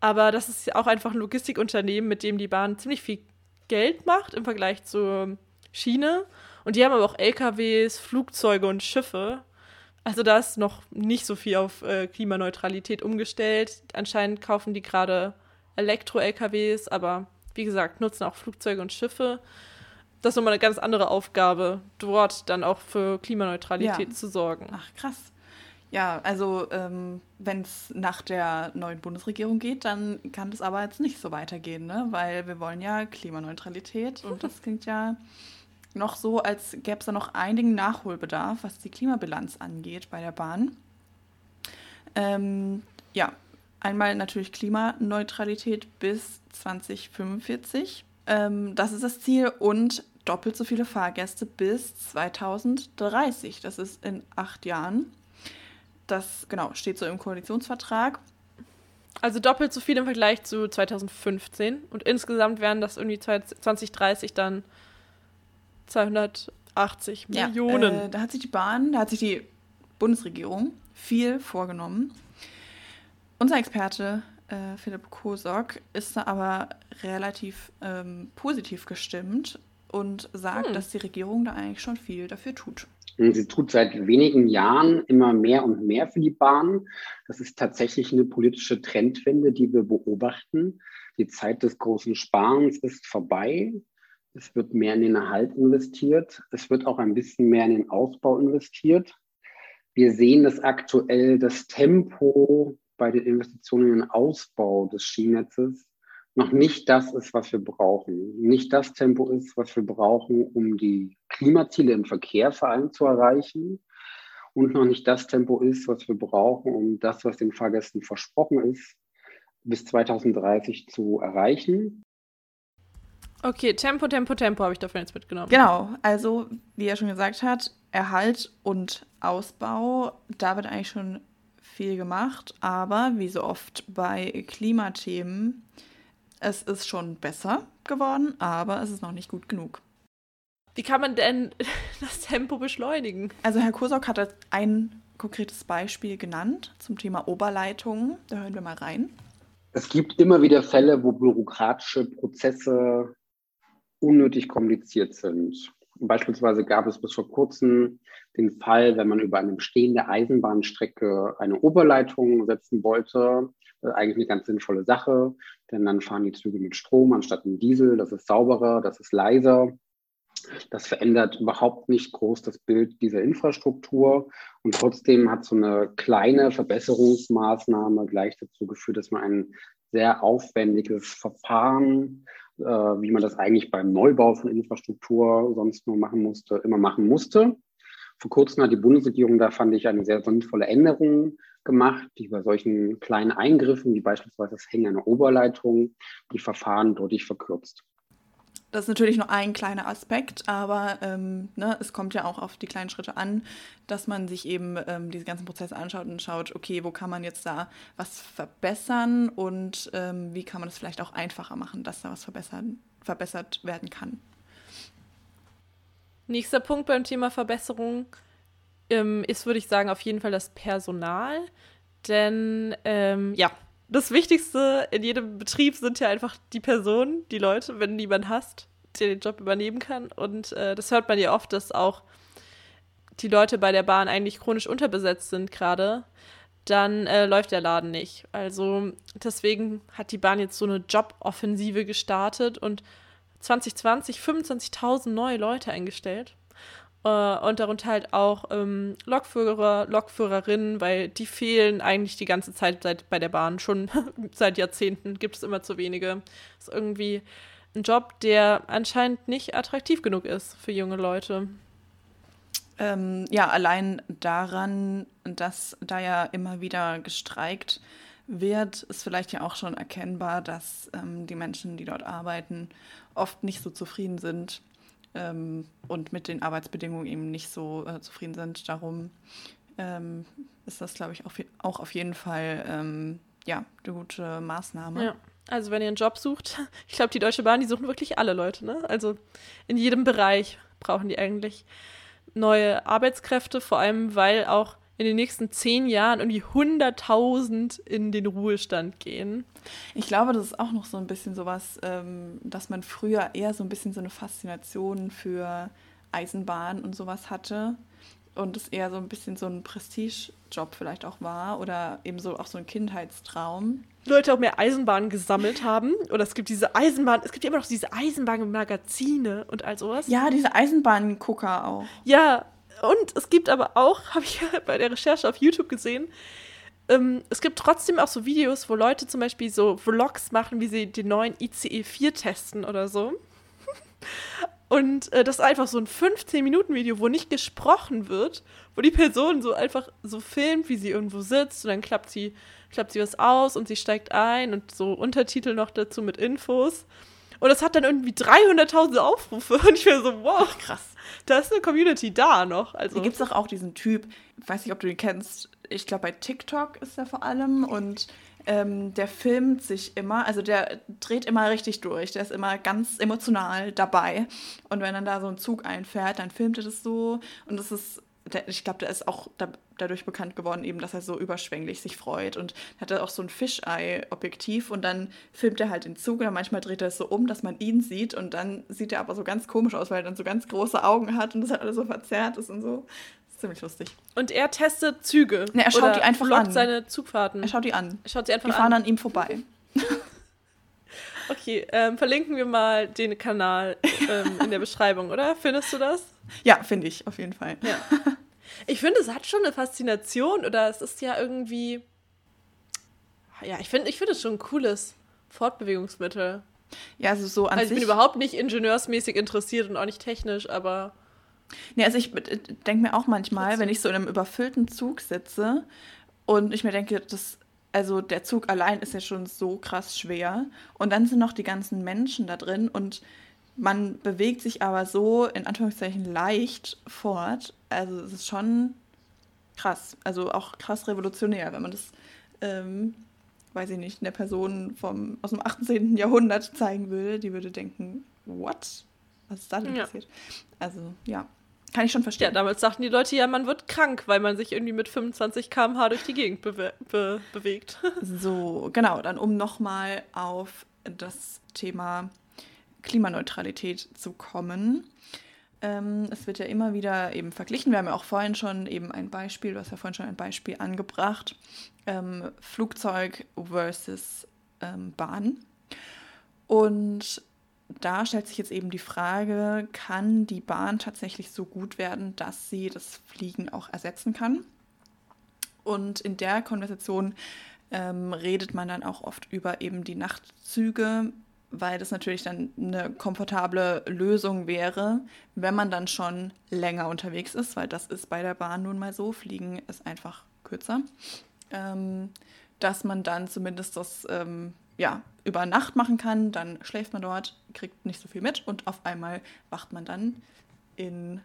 Speaker 1: aber das ist auch einfach ein Logistikunternehmen, mit dem die Bahn ziemlich viel Geld macht im Vergleich zur Schiene. Und die haben aber auch LKWs, Flugzeuge und Schiffe. Also da ist noch nicht so viel auf äh, Klimaneutralität umgestellt. Anscheinend kaufen die gerade Elektro-LKWs, aber wie gesagt, nutzen auch Flugzeuge und Schiffe das ist nochmal eine ganz andere Aufgabe, dort dann auch für Klimaneutralität
Speaker 2: ja.
Speaker 1: zu sorgen.
Speaker 2: Ach, krass. Ja, also ähm, wenn es nach der neuen Bundesregierung geht, dann kann das aber jetzt nicht so weitergehen, ne? weil wir wollen ja Klimaneutralität und das klingt ja noch so, als gäbe es da noch einigen Nachholbedarf, was die Klimabilanz angeht bei der Bahn. Ähm, ja, einmal natürlich Klimaneutralität bis 2045 ähm, das ist das Ziel und doppelt so viele Fahrgäste bis 2030. Das ist in acht Jahren. Das genau steht so im Koalitionsvertrag.
Speaker 1: Also doppelt so viel im Vergleich zu 2015 und insgesamt wären das irgendwie 2030 dann 280 ja, Millionen.
Speaker 2: Äh, da hat sich die Bahn, da hat sich die Bundesregierung viel vorgenommen. Unser Experte äh, Philipp Kosok ist da aber relativ ähm, positiv gestimmt. und sagt, hm. dass die Regierung da eigentlich schon viel dafür tut.
Speaker 3: Sie tut seit wenigen Jahren immer mehr und mehr für die Bahn. Das ist tatsächlich eine politische Trendwende, die wir beobachten. Die Zeit des großen Sparens ist vorbei. Es wird mehr in den Erhalt investiert. Es wird auch ein bisschen mehr in den Ausbau investiert. Wir sehen, dass aktuell das Tempo bei den Investitionen in den Ausbau des Skinetzes noch nicht das ist, was wir brauchen. Nicht das Tempo ist, was wir brauchen, um die Klimaziele im Verkehr vor allem zu erreichen. Und noch nicht das Tempo ist, was wir brauchen, um das, was den Fahrgästen versprochen ist, bis 2030 zu erreichen.
Speaker 1: Okay, Tempo, Tempo, Tempo habe ich davon jetzt mitgenommen.
Speaker 2: Genau, also wie er schon gesagt hat, Erhalt und Ausbau, da wird eigentlich schon viel gemacht, aber wie so oft bei Klimathemen es ist schon besser geworden, aber es ist noch nicht gut genug.
Speaker 1: Wie kann man denn das Tempo beschleunigen?
Speaker 2: Also Herr Kursock hat ein konkretes Beispiel genannt zum Thema Oberleitungen. Da hören wir mal rein.
Speaker 3: Es gibt immer wieder Fälle, wo bürokratische Prozesse unnötig kompliziert sind. Beispielsweise gab es bis vor kurzem den Fall, wenn man über eine bestehende Eisenbahnstrecke eine Oberleitung setzen wollte, äh, eigentlich eine ganz sinnvolle Sache, denn dann fahren die Züge mit Strom anstatt mit Diesel. Das ist sauberer, das ist leiser. Das verändert überhaupt nicht groß das Bild dieser Infrastruktur. Und trotzdem hat so eine kleine Verbesserungsmaßnahme gleich dazu geführt, dass man ein sehr aufwendiges Verfahren, äh, wie man das eigentlich beim Neubau von Infrastruktur sonst nur machen musste, immer machen musste. Vor kurzem hat die Bundesregierung da, fand ich, eine sehr sinnvolle Änderung gemacht, die bei solchen kleinen Eingriffen, wie beispielsweise das Hängen einer Oberleitung, die Verfahren deutlich verkürzt.
Speaker 2: Das ist natürlich nur ein kleiner Aspekt, aber ähm, ne, es kommt ja auch auf die kleinen Schritte an, dass man sich eben ähm, diese ganzen Prozesse anschaut und schaut, okay, wo kann man jetzt da was verbessern und ähm, wie kann man es vielleicht auch einfacher machen, dass da was verbessert werden kann.
Speaker 1: Nächster Punkt beim Thema Verbesserung ähm, ist, würde ich sagen, auf jeden Fall das Personal. Denn ähm, ja, das Wichtigste in jedem Betrieb sind ja einfach die Personen, die Leute, wenn niemand hast, der den Job übernehmen kann. Und äh, das hört man ja oft, dass auch die Leute bei der Bahn eigentlich chronisch unterbesetzt sind gerade. Dann äh, läuft der Laden nicht. Also deswegen hat die Bahn jetzt so eine Joboffensive gestartet und 2020 25.000 neue Leute eingestellt. Äh, und darunter halt auch ähm, Lokführer, Lokführerinnen, weil die fehlen eigentlich die ganze Zeit seit, bei der Bahn. Schon seit Jahrzehnten gibt es immer zu wenige. Ist irgendwie ein Job, der anscheinend nicht attraktiv genug ist für junge Leute.
Speaker 2: Ähm, ja, allein daran, dass da ja immer wieder gestreikt wird, ist vielleicht ja auch schon erkennbar, dass ähm, die Menschen, die dort arbeiten, oft nicht so zufrieden sind ähm, und mit den Arbeitsbedingungen eben nicht so äh, zufrieden sind. Darum ähm, ist das, glaube ich, auch, auch, auf jeden Fall ähm, ja, eine gute Maßnahme.
Speaker 1: Ja. Also wenn ihr einen Job sucht, ich glaube, die Deutsche Bahn, die suchen wirklich alle Leute, ne? Also in jedem Bereich brauchen die eigentlich neue Arbeitskräfte, vor allem weil auch in den nächsten zehn Jahren irgendwie 100.000 in den Ruhestand gehen.
Speaker 2: Ich glaube, das ist auch noch so ein bisschen sowas, ähm, dass man früher eher so ein bisschen so eine Faszination für Eisenbahn und sowas hatte und es eher so ein bisschen so ein Prestigejob vielleicht auch war oder eben so auch so ein Kindheitstraum.
Speaker 1: Leute auch mehr Eisenbahnen gesammelt haben. Oder es gibt diese Eisenbahn, es gibt ja immer noch diese Eisenbahnmagazine und all sowas.
Speaker 2: Ja, diese Eisenbahngucker auch.
Speaker 1: Ja, und es gibt aber auch, habe ich bei der Recherche auf YouTube gesehen, ähm, es gibt trotzdem auch so Videos, wo Leute zum Beispiel so Vlogs machen, wie sie den neuen ICE 4 testen oder so. Und äh, das ist einfach so ein 15-Minuten-Video, wo nicht gesprochen wird, wo die Person so einfach so filmt, wie sie irgendwo sitzt und dann klappt sie, klappt sie was aus und sie steigt ein und so Untertitel noch dazu mit Infos. Und das hat dann irgendwie 300.000 Aufrufe. Und ich wäre so, wow, krass. Da ist eine Community da noch. Also.
Speaker 2: Hier gibt es doch auch diesen Typ, weiß nicht, ob du ihn kennst. Ich glaube, bei TikTok ist er vor allem. Und ähm, der filmt sich immer, also der dreht immer richtig durch. Der ist immer ganz emotional dabei. Und wenn dann da so ein Zug einfährt, dann filmt er das so. Und es ist ich glaube, der ist auch da, dadurch bekannt geworden, eben, dass er so überschwänglich sich freut. Und hat er auch so ein Fischei-Objektiv und dann filmt er halt den Zug und manchmal dreht er es so um, dass man ihn sieht und dann sieht er aber so ganz komisch aus, weil er dann so ganz große Augen hat und das halt alles so verzerrt ist und so. Das ist ziemlich lustig.
Speaker 1: Und er testet Züge.
Speaker 2: Ne, er schaut die einfach an.
Speaker 1: seine Zugfahrten.
Speaker 2: Er schaut die an.
Speaker 1: Er schaut sie einfach
Speaker 2: Die fahren
Speaker 1: an.
Speaker 2: an ihm vorbei.
Speaker 1: Okay, ähm, verlinken wir mal den Kanal ähm, in der Beschreibung, oder? Findest du das?
Speaker 2: Ja, finde ich, auf jeden Fall.
Speaker 1: Ja. Ich finde, es hat schon eine Faszination oder es ist ja irgendwie. Ja, ich finde ich find es schon ein cooles Fortbewegungsmittel.
Speaker 2: Ja, also so an
Speaker 1: Also ich
Speaker 2: sich.
Speaker 1: bin überhaupt nicht ingenieursmäßig interessiert und auch nicht technisch, aber
Speaker 2: Nee, also ich denke mir auch manchmal, wenn ich so in einem überfüllten Zug sitze und ich mir denke, das, also der Zug allein ist ja schon so krass schwer und dann sind noch die ganzen Menschen da drin und man bewegt sich aber so in Anführungszeichen leicht fort. Also es ist schon krass, also auch krass revolutionär, wenn man das, ähm, weiß ich nicht, einer Person vom, aus dem 18. Jahrhundert zeigen würde, die würde denken, what? Was ist da denn
Speaker 1: Ja.
Speaker 2: passiert? Also ja, kann ich schon
Speaker 1: ja,
Speaker 2: verstehen.
Speaker 1: damals sagten die Leute ja, man wird krank, weil man sich irgendwie mit 25 km/h durch die Gegend bewe be bewegt.
Speaker 2: So, genau, dann um nochmal auf das Thema Klimaneutralität zu kommen. Ähm, es wird ja immer wieder eben verglichen. Wir haben ja auch vorhin schon eben ein Beispiel, du hast ja vorhin schon ein Beispiel angebracht. Ähm, Flugzeug versus ähm, Bahn. Und da stellt sich jetzt eben die Frage, kann die Bahn tatsächlich so gut werden, dass sie das Fliegen auch ersetzen kann? Und in der Konversation ähm, redet man dann auch oft über eben die Nachtzüge, weil das natürlich dann eine komfortable Lösung wäre, wenn man dann schon länger unterwegs ist, weil das ist bei der Bahn nun mal so, Fliegen ist einfach kürzer, ähm, dass man dann zumindest das ähm, ja, über Nacht machen kann, dann schläft man dort, kriegt nicht so viel mit und auf einmal wacht man dann in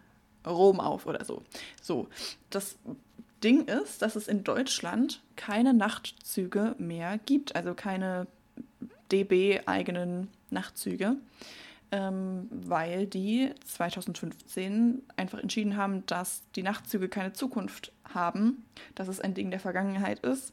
Speaker 2: Rom auf oder so. So, das Ding ist, dass es in Deutschland keine Nachtzüge mehr gibt, also keine DB-eigenen Nachtzüge, ähm, weil die 2015 einfach entschieden haben, dass die Nachtzüge keine Zukunft haben, dass es ein Ding der Vergangenheit ist.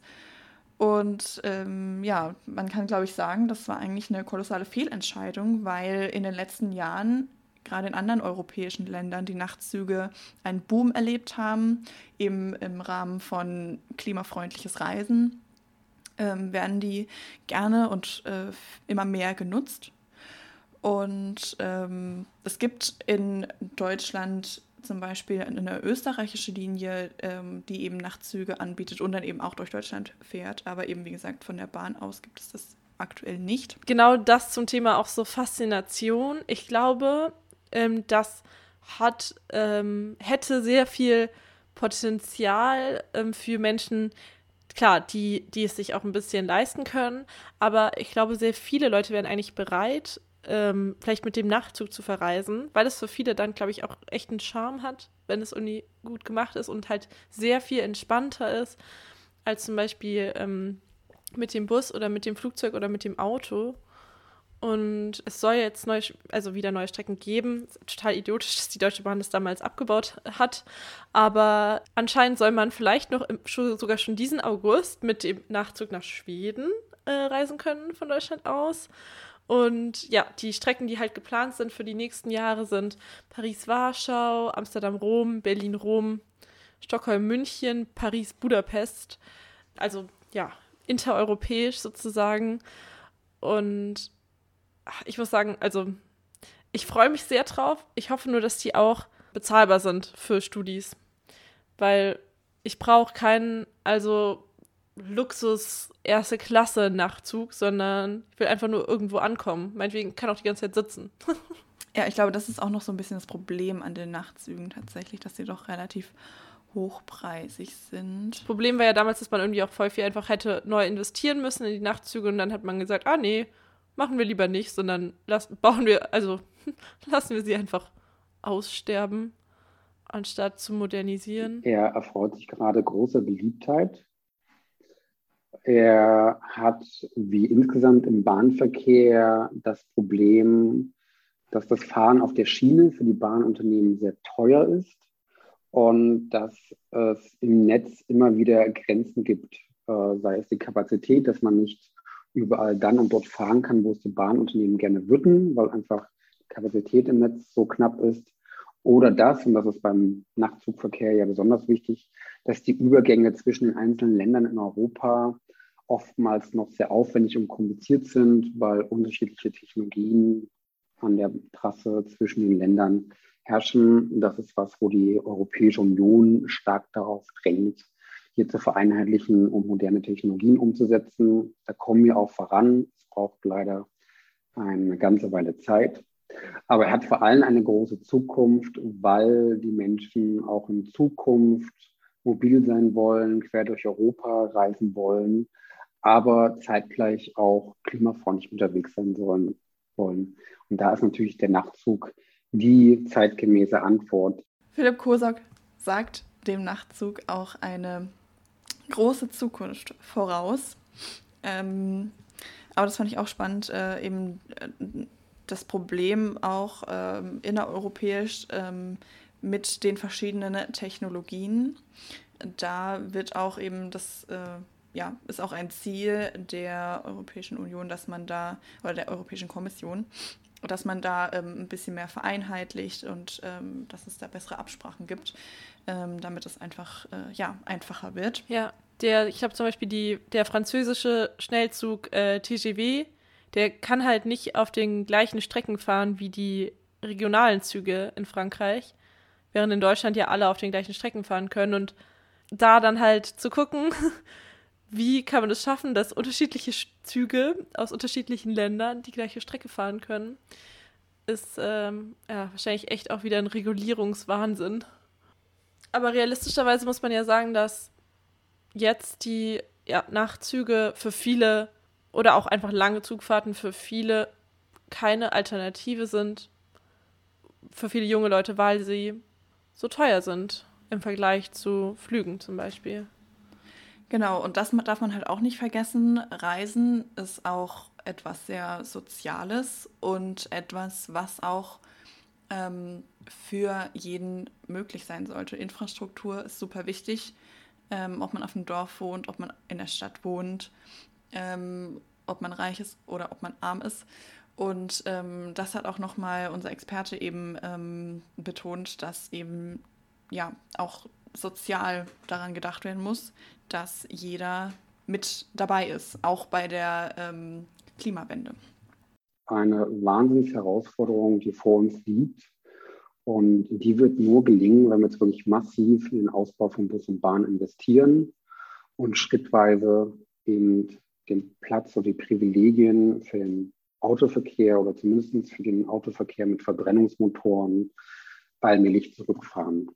Speaker 2: Und ähm, ja, man kann, glaube ich, sagen, das war eigentlich eine kolossale Fehlentscheidung, weil in den letzten Jahren gerade in anderen europäischen Ländern die Nachtzüge einen Boom erlebt haben, eben im Rahmen von klimafreundliches Reisen ähm, werden die gerne und äh, immer mehr genutzt. Und ähm, es gibt in Deutschland zum Beispiel eine österreichische Linie, ähm, die eben Nachtzüge anbietet und dann eben auch durch Deutschland fährt. Aber eben, wie gesagt, von der Bahn aus gibt es das aktuell nicht.
Speaker 1: genau das zum Thema auch so Faszination. Ich glaube, ähm, das hat, ähm, hätte sehr viel Potenzial ähm, für Menschen, klar, die, die es sich auch ein bisschen leisten können, aber ich glaube, sehr viele Leute wären eigentlich bereit, ähm, vielleicht mit dem Nachtzug zu verreisen, weil es für viele dann, glaube ich, auch echt einen Charme hat, wenn es irgendwie gut gemacht ist und halt sehr viel entspannter ist, als zum Beispiel ähm, mit dem Bus oder mit dem Flugzeug oder mit dem Auto. Und es soll jetzt neu, also wieder neue Strecken geben. Total idiotisch, dass die Deutsche Bahn das damals abgebaut hat. Aber anscheinend soll man vielleicht noch im, sogar schon diesen August mit dem Nachzug nach Schweden äh, reisen können von Deutschland aus. Und ja, die Strecken, die halt geplant sind für die nächsten Jahre, sind Paris-Warschau, Amsterdam-Rom, Berlin-Rom, Stockholm-München, Paris-Budapest. Also ja, intereuropäisch sozusagen. Und ich muss sagen, also ich freue mich sehr drauf. Ich hoffe nur, dass die auch bezahlbar sind für Studis. Weil ich brauche keinen, also Luxus erste Klasse Nachtzug, sondern ich will einfach nur irgendwo ankommen. Meinetwegen kann auch die ganze Zeit sitzen.
Speaker 2: Ja, ich glaube, das ist auch noch so ein bisschen das Problem an den Nachtzügen tatsächlich, dass sie doch relativ hochpreisig sind.
Speaker 1: Problem war ja damals, dass man irgendwie auch voll viel einfach hätte neu investieren müssen in die Nachtzüge und dann hat man gesagt, ah nee, machen wir lieber nicht, sondern las bauen wir, also lassen wir sie einfach aussterben, anstatt zu modernisieren.
Speaker 3: Er erfreut sich gerade großer Beliebtheit. Er hat wie insgesamt im Bahnverkehr das Problem, dass das Fahren auf der Schiene für die Bahnunternehmen sehr teuer ist und dass es im Netz immer wieder Grenzen gibt, äh, sei es die Kapazität, dass man nicht überall dann und dort fahren kann, wo es die Bahnunternehmen gerne würden, weil einfach Kapazität im Netz so knapp ist. Oder das, und das ist beim Nachtzugverkehr ja besonders wichtig, dass die Übergänge zwischen den einzelnen Ländern in Europa oftmals noch sehr aufwendig und kompliziert sind, weil unterschiedliche Technologien an der Trasse zwischen den Ländern herrschen. Das ist was, wo die Europäische Union stark darauf drängt, hier zu vereinheitlichen und moderne Technologien umzusetzen. Da kommen wir auch voran. Es braucht leider eine ganze Weile Zeit. Aber er hat vor allem eine große Zukunft, weil die Menschen auch in Zukunft mobil sein wollen, quer durch Europa reisen wollen, aber zeitgleich auch klimafreundlich unterwegs sein sollen, wollen. Und da ist natürlich der Nachtzug die zeitgemäße Antwort.
Speaker 2: Philipp Kosak sagt dem Nachtzug auch eine große Zukunft voraus. Ähm, aber das fand ich auch spannend, äh, eben äh, das Problem auch äh, innereuropäisch ähm, mit den verschiedenen Technologien. Da wird auch eben das, äh, ja, ist auch ein Ziel der Europäischen Union, dass man da, oder der Europäischen Kommission, dass man da ähm, ein bisschen mehr vereinheitlicht und ähm, dass es da bessere Absprachen gibt, ähm, damit es einfach äh, ja, einfacher wird.
Speaker 1: Ja, der, ich habe zum Beispiel die, der französische Schnellzug äh, TGV, der kann halt nicht auf den gleichen Strecken fahren wie die regionalen Züge in Frankreich, während in Deutschland ja alle auf den gleichen Strecken fahren können und da dann halt zu gucken, wie kann man es schaffen, dass unterschiedliche Züge aus unterschiedlichen Ländern die gleiche Strecke fahren können, ist ähm, ja, wahrscheinlich echt auch wieder ein Regulierungswahnsinn. Aber realistischerweise muss man ja sagen, dass jetzt die ja, Nachtzüge für viele oder auch einfach lange Zugfahrten für viele keine Alternative sind. Für viele junge Leute, weil sie so teuer sind im Vergleich zu Flügen zum Beispiel.
Speaker 2: Genau, und das darf man halt auch nicht vergessen. Reisen ist auch etwas sehr Soziales und etwas, was auch ähm, für jeden möglich sein sollte. Infrastruktur ist super wichtig, ähm, ob man auf dem Dorf wohnt, ob man in der Stadt wohnt, ähm, ob man reich ist oder ob man arm ist. Und ähm, das hat auch nochmal unser Experte eben ähm, betont, dass eben ja auch sozial daran gedacht werden muss, dass jeder mit dabei ist, auch bei der ähm, Klimawende.
Speaker 3: Eine Wahnsinnsherausforderung, die vor uns liegt. Und die wird nur gelingen, wenn wir jetzt wirklich massiv in den Ausbau von Bus und Bahn investieren und schrittweise eben den Platz oder die Privilegien für den Autoverkehr oder zumindest für den Autoverkehr mit Verbrennungsmotoren allmählich zurückfahren.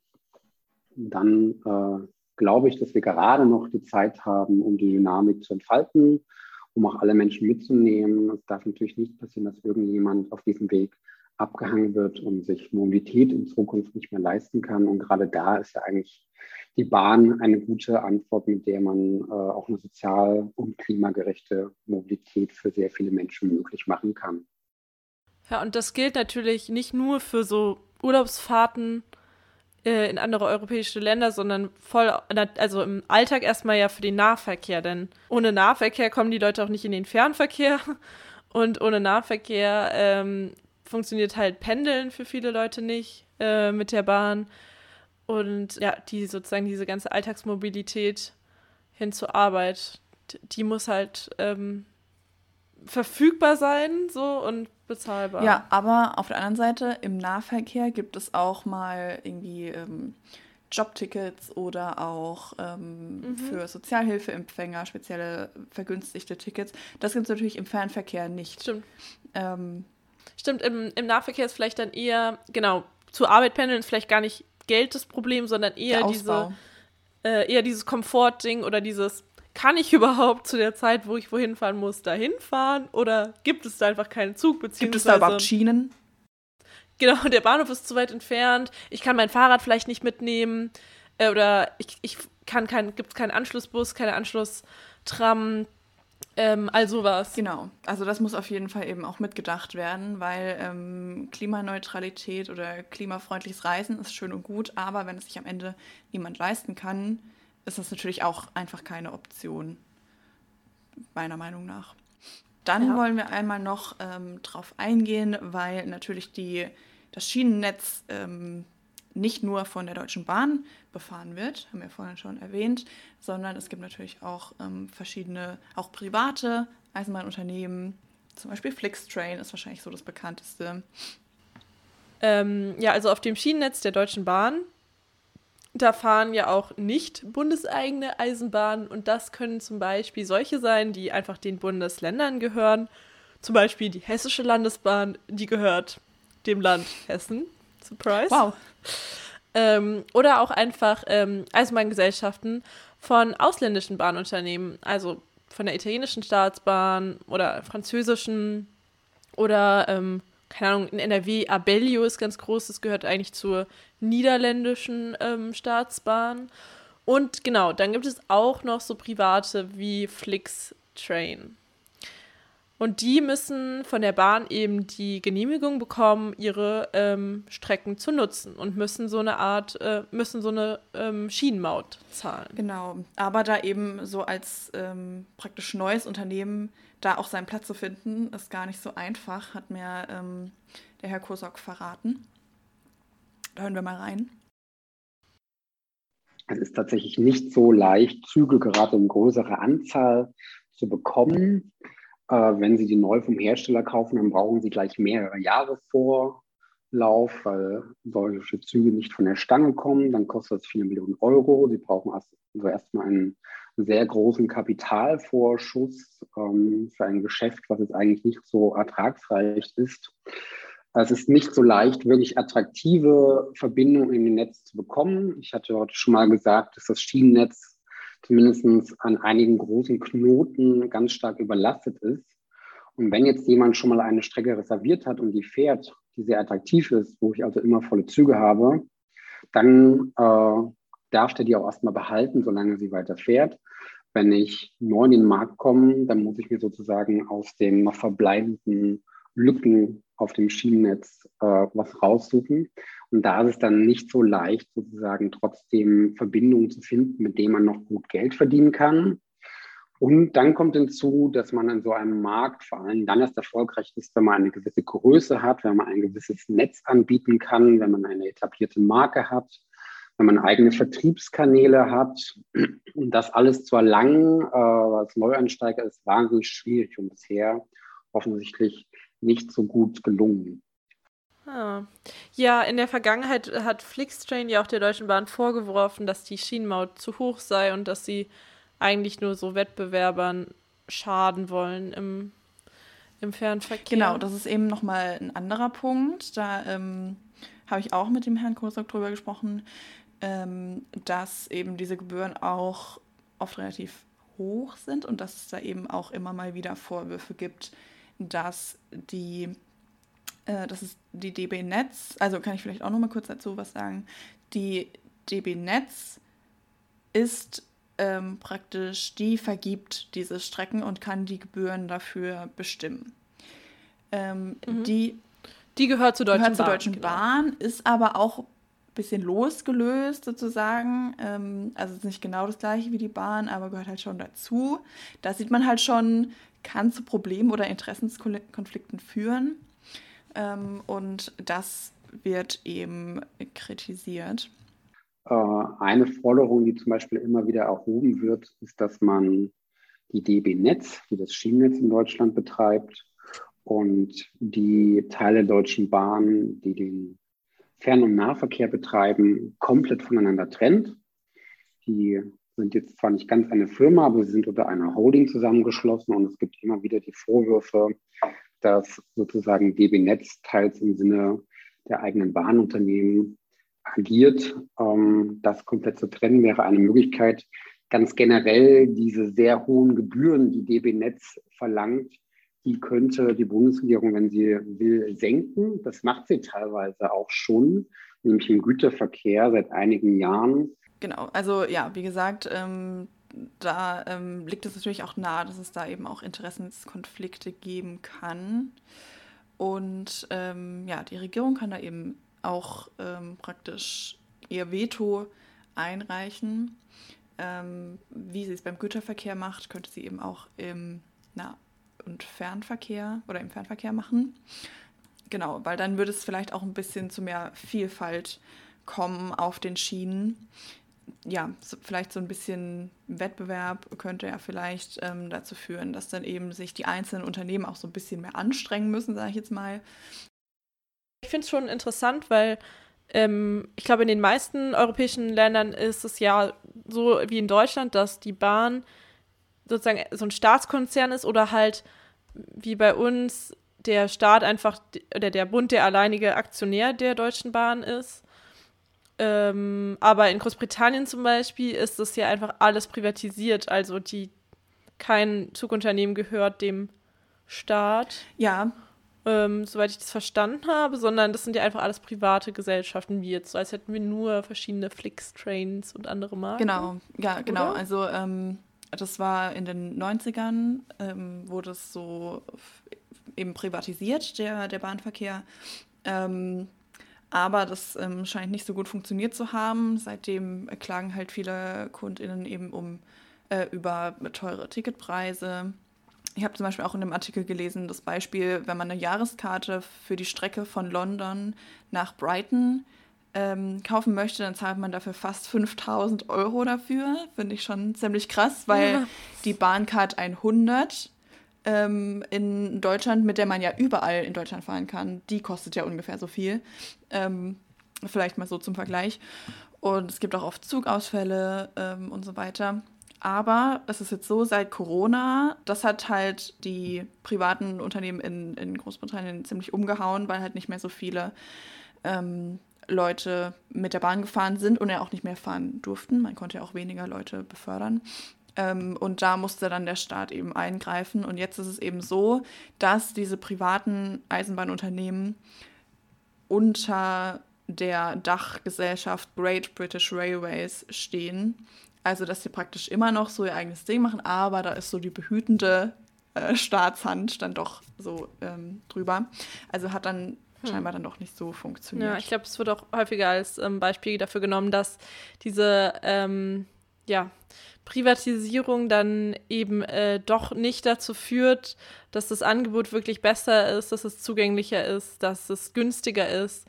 Speaker 3: Dann äh, glaube ich, dass wir gerade noch die Zeit haben, um die Dynamik zu entfalten, um auch alle Menschen mitzunehmen. Es darf natürlich nicht passieren, dass irgendjemand auf diesem Weg abgehangen wird und sich Mobilität in Zukunft nicht mehr leisten kann. Und gerade da ist ja eigentlich die Bahn eine gute Antwort, mit der man äh, auch eine sozial und klimagerechte Mobilität für sehr viele Menschen möglich machen kann.
Speaker 1: Ja, und das gilt natürlich nicht nur für so Urlaubsfahrten äh, in andere europäische Länder, sondern voll, also im Alltag erstmal ja für den Nahverkehr, denn ohne Nahverkehr kommen die Leute auch nicht in den Fernverkehr. Und ohne Nahverkehr ähm, funktioniert halt Pendeln für viele Leute nicht äh, mit der Bahn. Und ja, die sozusagen diese ganze Alltagsmobilität hin zur Arbeit, die muss halt ähm, verfügbar sein so und bezahlbar.
Speaker 2: Ja, aber auf der anderen Seite im Nahverkehr gibt es auch mal irgendwie ähm, Jobtickets oder auch ähm, mhm. für Sozialhilfeempfänger spezielle vergünstigte Tickets. Das gibt es natürlich im Fernverkehr nicht.
Speaker 1: Stimmt. Ähm, Stimmt, im, im Nahverkehr ist vielleicht dann eher, genau, zur Arbeit pendeln ist vielleicht gar nicht Geld das Problem, sondern eher diese äh, eher dieses Komfortding oder dieses kann ich überhaupt zu der Zeit, wo ich wohin fahren muss, dahin fahren? Oder gibt es da einfach keinen Zug?
Speaker 2: Gibt es da überhaupt Schienen?
Speaker 1: Genau, der Bahnhof ist zu weit entfernt. Ich kann mein Fahrrad vielleicht nicht mitnehmen. Äh, oder ich, ich kann kein, gibt es keinen Anschlussbus, keine Anschlusstram. Ähm, also was.
Speaker 2: Genau. Also das muss auf jeden Fall eben auch mitgedacht werden, weil ähm, Klimaneutralität oder klimafreundliches Reisen ist schön und gut, aber wenn es sich am Ende niemand leisten kann, ist das natürlich auch einfach keine Option, meiner Meinung nach. Dann ja. wollen wir einmal noch ähm, drauf eingehen, weil natürlich die, das Schienennetz ähm, nicht nur von der Deutschen Bahn befahren wird, haben wir vorhin schon erwähnt, sondern es gibt natürlich auch ähm, verschiedene, auch private Eisenbahnunternehmen, zum Beispiel Flixtrain ist wahrscheinlich so das bekannteste.
Speaker 1: Ähm, ja, also auf dem Schienennetz der Deutschen Bahn, da fahren ja auch nicht bundeseigene Eisenbahnen und das können zum Beispiel solche sein, die einfach den Bundesländern gehören. Zum Beispiel die Hessische Landesbahn, die gehört dem Land Hessen. Surprise.
Speaker 2: Wow.
Speaker 1: Ähm, oder auch einfach ähm, Eisenbahngesellschaften von ausländischen Bahnunternehmen, also von der italienischen Staatsbahn oder französischen oder, ähm, keine Ahnung, in NRW Abellio ist ganz groß, das gehört eigentlich zur niederländischen ähm, Staatsbahn. Und genau, dann gibt es auch noch so private wie Flix Train. Und die müssen von der Bahn eben die Genehmigung bekommen, ihre ähm, Strecken zu nutzen und müssen so eine Art, äh, müssen so eine ähm, Schienenmaut zahlen.
Speaker 2: Genau, aber da eben so als ähm, praktisch neues Unternehmen da auch seinen Platz zu finden, ist gar nicht so einfach, hat mir ähm, der Herr Kosok verraten. Da hören wir mal rein.
Speaker 3: Es ist tatsächlich nicht so leicht, Züge gerade in größerer Anzahl zu bekommen. Äh, wenn Sie die neu vom Hersteller kaufen, dann brauchen Sie gleich mehrere Jahre Vorlauf, weil solche Züge nicht von der Stange kommen. Dann kostet das 4 Millionen Euro. Sie brauchen also erstmal einen sehr großen Kapitalvorschuss ähm, für ein Geschäft, was jetzt eigentlich nicht so ertragsreich ist. Es ist nicht so leicht, wirklich attraktive Verbindungen in dem Netz zu bekommen. Ich hatte heute schon mal gesagt, dass das Schienennetz zumindest an einigen großen Knoten ganz stark überlastet ist. Und wenn jetzt jemand schon mal eine Strecke reserviert hat und die fährt, die sehr attraktiv ist, wo ich also immer volle Züge habe, dann äh, darf der die auch erstmal behalten, solange sie weiter fährt. Wenn ich neu in den Markt komme, dann muss ich mir sozusagen aus den noch verbleibenden Lücken auf dem Schienennetz äh, was raussuchen. Und da ist es dann nicht so leicht, sozusagen trotzdem Verbindungen zu finden, mit denen man noch gut Geld verdienen kann. Und dann kommt hinzu, dass man in so einem Markt vor allem dann erst erfolgreich ist, wenn man eine gewisse Größe hat, wenn man ein gewisses Netz anbieten kann, wenn man eine etablierte Marke hat, wenn man eigene Vertriebskanäle hat. Und das alles zu erlangen äh, als Neueinsteiger ist wahnsinnig schwierig und bisher offensichtlich nicht so gut gelungen.
Speaker 1: Ah. Ja, in der Vergangenheit hat Flixtrain ja auch der Deutschen Bahn vorgeworfen, dass die Schienenmaut zu hoch sei und dass sie eigentlich nur so Wettbewerbern schaden wollen im, im Fernverkehr.
Speaker 2: Genau, das ist eben nochmal ein anderer Punkt. Da ähm, habe ich auch mit dem Herrn Kosak drüber gesprochen, ähm, dass eben diese Gebühren auch oft relativ hoch sind und dass es da eben auch immer mal wieder Vorwürfe gibt, dass die äh, das ist die DB Netz, also kann ich vielleicht auch noch mal kurz dazu was sagen. Die DB Netz ist ähm, praktisch, die vergibt diese Strecken und kann die Gebühren dafür bestimmen. Ähm, mhm. Die
Speaker 1: die gehört zur Deutschen
Speaker 2: gehört
Speaker 1: Bahn.
Speaker 2: Zur Deutschen genau. Bahn ist aber auch ein bisschen losgelöst sozusagen. Ähm, also ist nicht genau das gleiche wie die Bahn, aber gehört halt schon dazu. Da sieht man halt schon, kann zu Problemen oder Interessenskonflikten führen. Ähm, und das wird eben kritisiert.
Speaker 3: Äh, eine Forderung, die zum Beispiel immer wieder erhoben wird, ist, dass man die DB Netz, die das Schienennetz in Deutschland betreibt, und die Teile der Deutschen Bahn, die den Fern- und Nahverkehr betreiben, komplett voneinander trennt. Die sind jetzt zwar nicht ganz eine Firma, aber sie sind unter einer Holding zusammengeschlossen und es gibt immer wieder die Vorwürfe, dass sozusagen DB Netz teils im Sinne der eigenen Bahnunternehmen agiert. Ähm, das komplett zu trennen wäre eine Möglichkeit. Ganz generell diese sehr hohen Gebühren, die DB Netz verlangt, die könnte die Bundesregierung, wenn sie will, senken. Das macht sie teilweise auch schon, nämlich im Güterverkehr seit einigen Jahren.
Speaker 2: Genau, also ja, wie gesagt, ähm, da ähm, liegt es natürlich auch nahe, dass es da eben auch Interessenskonflikte geben kann. Und ähm, ja, die Regierung kann da eben auch ähm, praktisch ihr Veto einreichen. Ähm, wie sie es beim Güterverkehr macht, könnte sie eben auch im Nah- und Fernverkehr oder im Fernverkehr machen. Genau, weil dann würde es vielleicht auch ein bisschen zu mehr Vielfalt kommen auf den Schienen. Ja, so, vielleicht so ein bisschen Wettbewerb könnte ja vielleicht ähm, dazu führen, dass dann eben sich die einzelnen Unternehmen auch so ein bisschen mehr anstrengen müssen, sage ich jetzt mal.
Speaker 1: Ich finde es schon interessant, weil ähm, ich glaube, in den meisten europäischen Ländern ist es ja so wie in Deutschland, dass die Bahn sozusagen so ein Staatskonzern ist oder halt wie bei uns der Staat einfach oder der Bund der alleinige Aktionär der Deutschen Bahn ist. Ähm, aber in Großbritannien zum Beispiel ist das ja einfach alles privatisiert. Also die kein Zugunternehmen gehört dem Staat.
Speaker 2: Ja.
Speaker 1: Ähm, soweit ich das verstanden habe, sondern das sind ja einfach alles private Gesellschaften, wie jetzt, so als hätten wir nur verschiedene Flix-Trains und andere Marken.
Speaker 2: Genau, ja, genau. Oder? Also ähm, das war in den 90ern, ähm, wurde es so eben privatisiert, der, der Bahnverkehr. Ähm, aber das ähm, scheint nicht so gut funktioniert zu haben. Seitdem klagen halt viele KundInnen eben um äh, über teure Ticketpreise. Ich habe zum Beispiel auch in einem Artikel gelesen, das Beispiel, wenn man eine Jahreskarte für die Strecke von London nach Brighton ähm, kaufen möchte, dann zahlt man dafür fast 5000 Euro dafür. Finde ich schon ziemlich krass, weil ja. die Bahncard 100 ähm, in Deutschland, mit der man ja überall in Deutschland fahren kann, die kostet ja ungefähr so viel. Ähm, vielleicht mal so zum Vergleich. Und es gibt auch oft Zugausfälle ähm, und so weiter. Aber es ist jetzt so, seit Corona, das hat halt die privaten Unternehmen in, in Großbritannien ziemlich umgehauen, weil halt nicht mehr so viele ähm, Leute mit der Bahn gefahren sind und ja auch nicht mehr fahren durften. Man konnte ja auch weniger Leute befördern. Ähm, und da musste dann der Staat eben eingreifen. Und jetzt ist es eben so, dass diese privaten Eisenbahnunternehmen unter der Dachgesellschaft Great British Railways stehen. Also, dass sie praktisch immer noch so ihr eigenes Ding machen, aber da ist so die behütende äh, Staatshand dann doch so ähm, drüber. Also hat dann hm. scheinbar dann doch nicht so funktioniert.
Speaker 1: Ja, ich glaube, es wird auch häufiger als ähm, Beispiel dafür genommen, dass diese ähm, ja, Privatisierung dann eben äh, doch nicht dazu führt, dass das Angebot wirklich besser ist, dass es zugänglicher ist, dass es günstiger ist.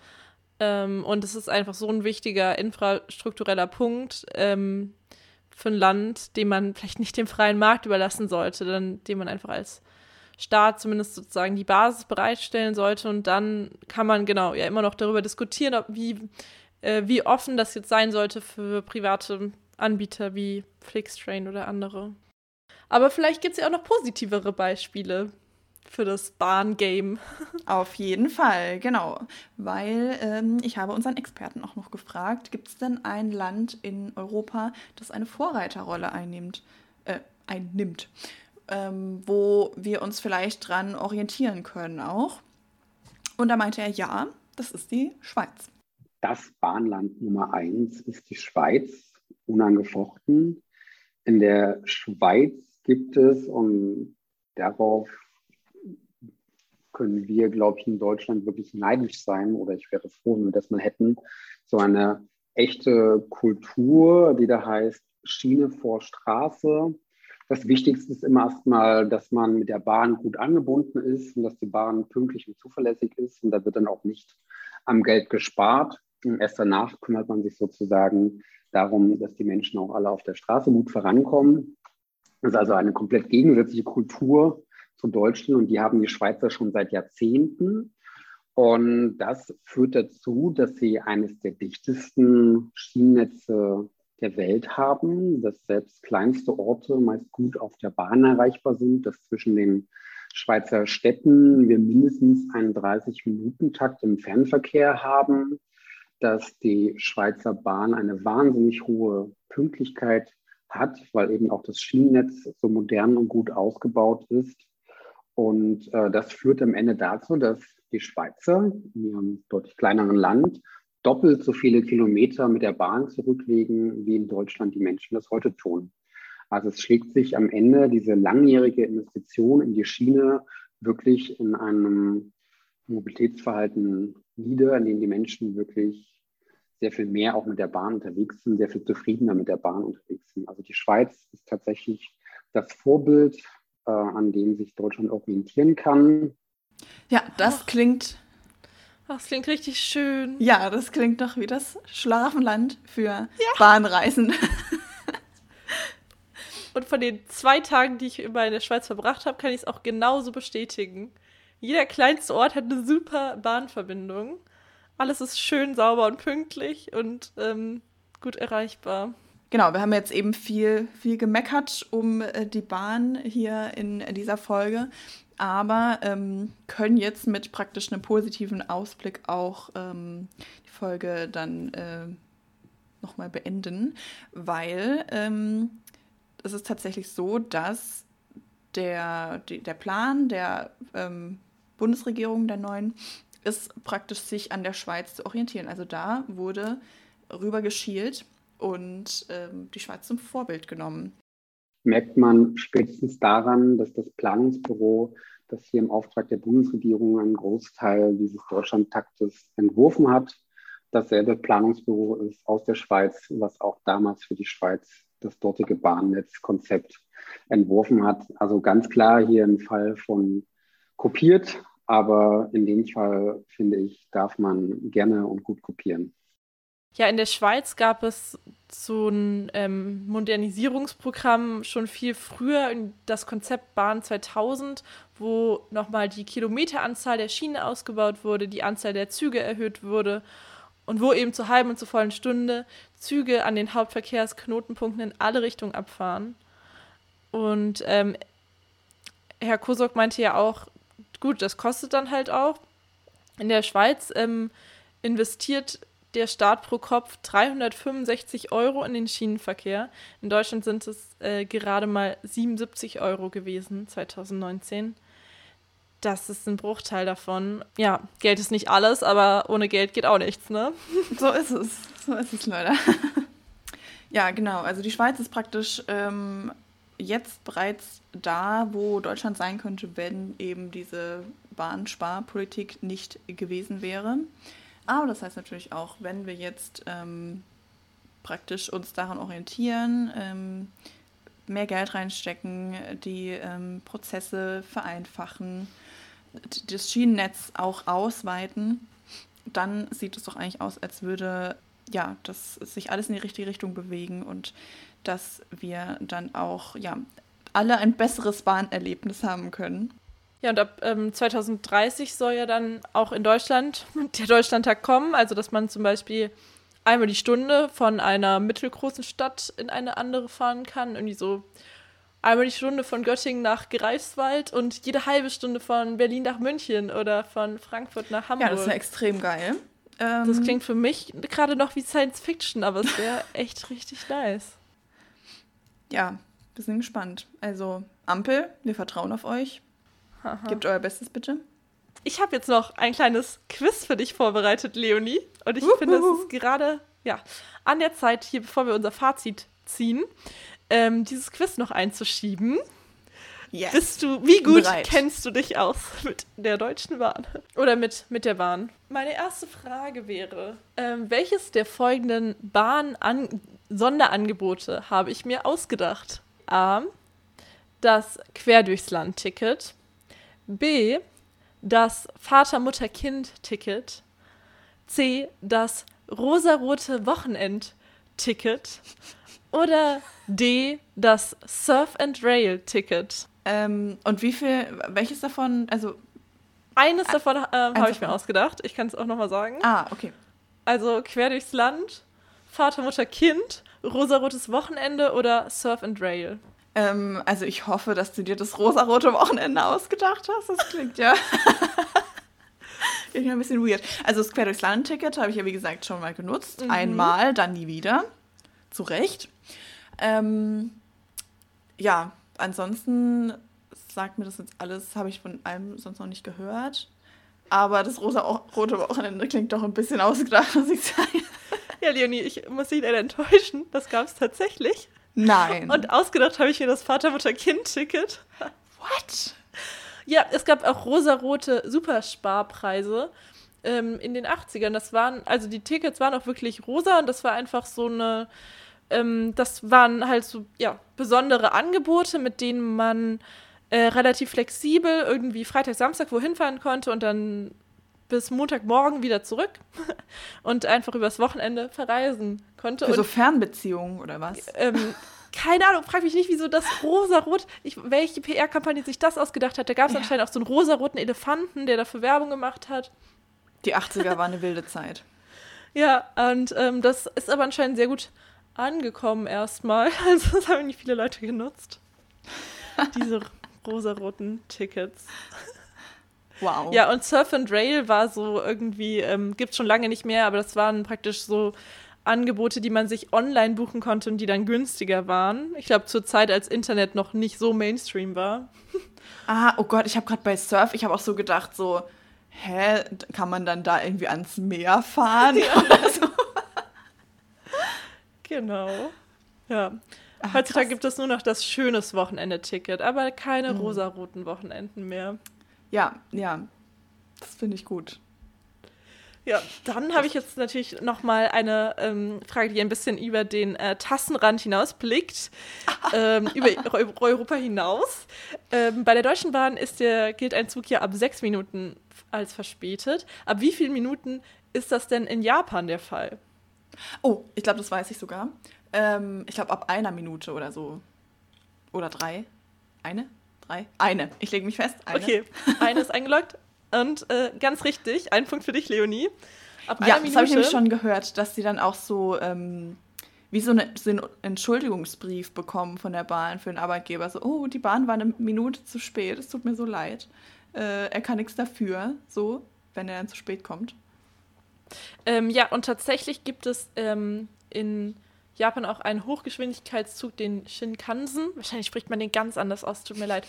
Speaker 1: Ähm, und es ist einfach so ein wichtiger infrastruktureller Punkt ähm, für ein Land, den man vielleicht nicht dem freien Markt überlassen sollte, dann, den man einfach als Staat zumindest sozusagen die Basis bereitstellen sollte. Und dann kann man genau ja immer noch darüber diskutieren, ob, wie, äh, wie offen das jetzt sein sollte für private Anbieter wie Flixtrain oder andere. Aber vielleicht gibt es ja auch noch positivere Beispiele für das Bahngame.
Speaker 2: Auf jeden Fall, genau. Weil ähm, ich habe unseren Experten auch noch gefragt, gibt es denn ein Land in Europa, das eine Vorreiterrolle einnimmt, äh, einnimmt, ähm, wo wir uns vielleicht dran orientieren können auch? Und da meinte er, ja, das ist die Schweiz.
Speaker 3: Das Bahnland Nummer eins ist die Schweiz unangefochten. In der Schweiz gibt es, und darauf können wir, glaube ich, in Deutschland wirklich neidisch sein, oder ich wäre froh, wenn wir das mal hätten, so eine echte Kultur, die da heißt Schiene vor Straße. Das Wichtigste ist immer erstmal, dass man mit der Bahn gut angebunden ist und dass die Bahn pünktlich und zuverlässig ist. Und da wird dann auch nicht am Geld gespart. Erst danach kümmert man sich sozusagen darum, dass die Menschen auch alle auf der Straße gut vorankommen. Das ist also eine komplett gegensätzliche Kultur zu Deutschland und die haben die Schweizer schon seit Jahrzehnten. Und das führt dazu, dass sie eines der dichtesten Schienennetze der Welt haben, dass selbst kleinste Orte meist gut auf der Bahn erreichbar sind, dass zwischen den Schweizer Städten wir mindestens einen 30-Minuten-Takt im Fernverkehr haben dass die Schweizer Bahn eine wahnsinnig hohe Pünktlichkeit hat, weil eben auch das Schienennetz so modern und gut ausgebaut ist. Und äh, das führt am Ende dazu, dass die Schweizer in ihrem deutlich kleineren Land doppelt so viele Kilometer mit der Bahn zurücklegen, wie in Deutschland die Menschen das heute tun. Also es schlägt sich am Ende diese langjährige Investition in die Schiene wirklich in einem Mobilitätsverhalten nieder, in dem die Menschen wirklich sehr viel mehr auch mit der Bahn unterwegs sind, sehr viel zufriedener mit der Bahn unterwegs sind. Also die Schweiz ist tatsächlich das Vorbild, äh, an dem sich Deutschland orientieren kann.
Speaker 2: Ja, das Ach. klingt.
Speaker 1: das klingt richtig schön.
Speaker 2: Ja, das klingt doch wie das Schlafenland für ja. Bahnreisen.
Speaker 1: Und von den zwei Tagen, die ich über in der Schweiz verbracht habe, kann ich es auch genauso bestätigen. Jeder kleinste Ort hat eine super Bahnverbindung. Alles ist schön sauber und pünktlich und ähm, gut erreichbar.
Speaker 2: Genau, wir haben jetzt eben viel, viel gemeckert um äh, die Bahn hier in, dieser Folge, aber ähm, können jetzt mit praktisch einem positiven Ausblick auch ähm, die Folge dann äh, nochmal beenden, weil ähm, es ist tatsächlich so, dass der, der Plan der ähm, Bundesregierung, der neuen, ist praktisch sich an der Schweiz zu orientieren. Also da wurde rüber geschielt und ähm, die Schweiz zum Vorbild genommen.
Speaker 3: Merkt man spätestens daran, dass das Planungsbüro, das hier im Auftrag der Bundesregierung einen Großteil dieses Deutschlandtaktes entworfen hat, dasselbe Planungsbüro ist aus der Schweiz, was auch damals für die Schweiz das dortige Bahnnetzkonzept entworfen hat. Also ganz klar hier ein Fall von kopiert, aber in dem Fall, finde ich, darf man gerne und gut kopieren.
Speaker 1: Ja, in der Schweiz gab es so ein ähm, Modernisierungsprogramm schon viel früher, das Konzept Bahn 2000, wo nochmal die Kilometeranzahl der Schiene ausgebaut wurde, die Anzahl der Züge erhöht wurde und wo eben zur halben und zur vollen Stunde Züge an den Hauptverkehrsknotenpunkten in alle Richtungen abfahren. Und ähm, Herr Kosok meinte ja auch, gut, das kostet dann halt auch. In der Schweiz ähm, investiert der Staat pro Kopf 365 Euro in den Schienenverkehr. In Deutschland sind es äh, gerade mal 77 Euro gewesen, 2019. Das ist ein Bruchteil davon. Ja, Geld ist nicht alles, aber ohne Geld geht auch nichts, ne?
Speaker 2: So ist es. So ist es leider. ja, genau. Also die Schweiz ist praktisch ähm, jetzt bereits da, wo Deutschland sein könnte, wenn eben diese Bahnsparpolitik nicht gewesen wäre. Aber das heißt natürlich auch, wenn wir jetzt ähm, praktisch uns daran orientieren, ähm, mehr Geld reinstecken, die ähm, Prozesse vereinfachen, das Schienennetz auch ausweiten, dann sieht es doch eigentlich aus, als würde ja, das sich alles in die richtige Richtung bewegen und dass wir dann auch ja, alle ein besseres Bahnerlebnis haben können.
Speaker 1: Ja, und ab ähm, 2030 soll ja dann auch in Deutschland der Deutschlandtag kommen, also dass man zum Beispiel einmal die Stunde von einer mittelgroßen Stadt in eine andere fahren kann. Irgendwie so einmal die Stunde von Göttingen nach Greifswald und jede halbe Stunde von Berlin nach München oder von Frankfurt nach Hamburg.
Speaker 2: Ja, das ist ja extrem geil.
Speaker 1: Das ähm, klingt für mich gerade noch wie Science Fiction, aber es wäre echt richtig nice
Speaker 2: ja, wir sind gespannt. Also, Ampel, wir vertrauen auf euch. Aha. Gebt euer Bestes bitte.
Speaker 1: Ich habe jetzt noch ein kleines Quiz für dich vorbereitet, Leonie. Und ich Uhuhu. finde, es ist gerade ja, an der Zeit, hier, bevor wir unser Fazit ziehen, ähm, dieses Quiz noch einzuschieben. Yes. Bist du, wie gut Bereit. kennst du dich aus mit der Deutschen Bahn? Oder mit, mit der Bahn? Meine erste Frage wäre, ähm, welches der folgenden Bahn Sonderangebote habe ich mir ausgedacht. A. Das Quer durchs Land-Ticket. B. Das Vater-Mutter-Kind-Ticket. C. Das rosarote Wochenend-Ticket. Oder D. Das Surf and Rail-Ticket.
Speaker 2: Ähm, und wie viel, welches davon, also.
Speaker 1: Eines davon äh, habe ich mir ausgedacht. Ich kann es auch nochmal sagen.
Speaker 2: Ah, okay.
Speaker 1: Also quer durchs Land, Vater, Mutter, Kind, rosarotes Wochenende oder Surf and Rail?
Speaker 2: Ähm, also ich hoffe, dass du dir das rosarote Wochenende ausgedacht hast. Das klingt ja. Klingt ein bisschen weird. Also das Quer durchs Land-Ticket habe ich ja, wie gesagt, schon mal genutzt. Mhm. Einmal, dann nie wieder. Zu Recht. Ähm, ja, ansonsten sagt mir das jetzt alles, habe ich von allem sonst noch nicht gehört. Aber das rosa-rote Wochenende klingt doch ein bisschen ausgedacht, muss ich sagen.
Speaker 1: Ja, Leonie, ich muss dich leider enttäuschen. Das gab es tatsächlich.
Speaker 2: Nein.
Speaker 1: Und ausgedacht habe ich mir das Vater-Mutter-Kind-Ticket.
Speaker 2: what?
Speaker 1: Ja, es gab auch rosarote Supersparpreise ähm, in den 80ern. Das waren, also die Tickets waren auch wirklich rosa und das war einfach so eine, ähm, das waren halt so, ja, besondere Angebote, mit denen man äh, relativ flexibel irgendwie Freitag, Samstag wohin fahren konnte und dann bis Montagmorgen wieder zurück und einfach übers Wochenende verreisen konnte.
Speaker 2: Für
Speaker 1: und
Speaker 2: so Fernbeziehungen oder was?
Speaker 1: ähm, keine Ahnung, frag mich nicht, wieso das rosarot, ich, welche PR-Kampagne sich das ausgedacht hat. Da gab es
Speaker 2: Ja.
Speaker 1: anscheinend auch so einen rosaroten Elefanten, der dafür Werbung gemacht hat.
Speaker 2: Die 80er war eine wilde Zeit.
Speaker 1: Ja, und ähm, das ist aber anscheinend sehr gut angekommen erstmal. Also das haben nicht viele Leute genutzt. Diese rosaroten Tickets.
Speaker 2: Wow.
Speaker 1: Ja, und Surf and Rail war so irgendwie, ähm, gibt schon lange nicht mehr, aber das waren praktisch so Angebote, die man sich online buchen konnte und die dann günstiger waren. Ich glaube, zur Zeit, als Internet noch nicht so Mainstream war.
Speaker 2: Ah, oh Gott, ich habe gerade bei Surf, ich habe auch so gedacht, so, hä, kann man dann da irgendwie ans Meer fahren? So?
Speaker 1: Genau. Ja.
Speaker 2: Ah,
Speaker 1: Heutzutage
Speaker 2: krass.
Speaker 1: gibt es nur noch das schönes Wochenende-Ticket, aber keine
Speaker 2: Mhm.
Speaker 1: rosaroten Wochenenden mehr.
Speaker 2: Ja, ja, das finde ich gut.
Speaker 1: Ja, dann habe ich jetzt natürlich noch mal eine ähm, Frage, die ein bisschen über den äh, Tassenrand hinausblickt, ähm, über Eu Europa hinaus. Ähm, bei der Deutschen Bahn ist der, gilt ein Zug ja ab sechs Minuten als verspätet. Ab wie vielen Minuten ist das denn in Japan der Fall?
Speaker 2: Oh, ich glaube, das weiß ich sogar. Ähm, ich glaube, ab einer Minute oder so. Oder drei. Eine? Drei? Eine. Ich lege mich fest. Eine.
Speaker 1: Okay, eine ist eingeloggt. Und äh, ganz richtig, ein Punkt für dich, Leonie. Ab
Speaker 2: Ja,
Speaker 1: einer
Speaker 2: das habe ich nämlich schon gehört, dass sie dann auch so ähm, wie so, eine, so einen Entschuldigungsbrief bekommen von der Bahn für den Arbeitgeber. So, oh, die Bahn war eine Minute zu spät, es tut mir so leid. Äh, er kann nichts dafür, so, wenn er dann zu spät kommt.
Speaker 1: Ähm, ja, und tatsächlich gibt es ähm, in Japan auch einen Hochgeschwindigkeitszug, den Shinkansen. Wahrscheinlich spricht man den ganz anders aus, tut mir leid.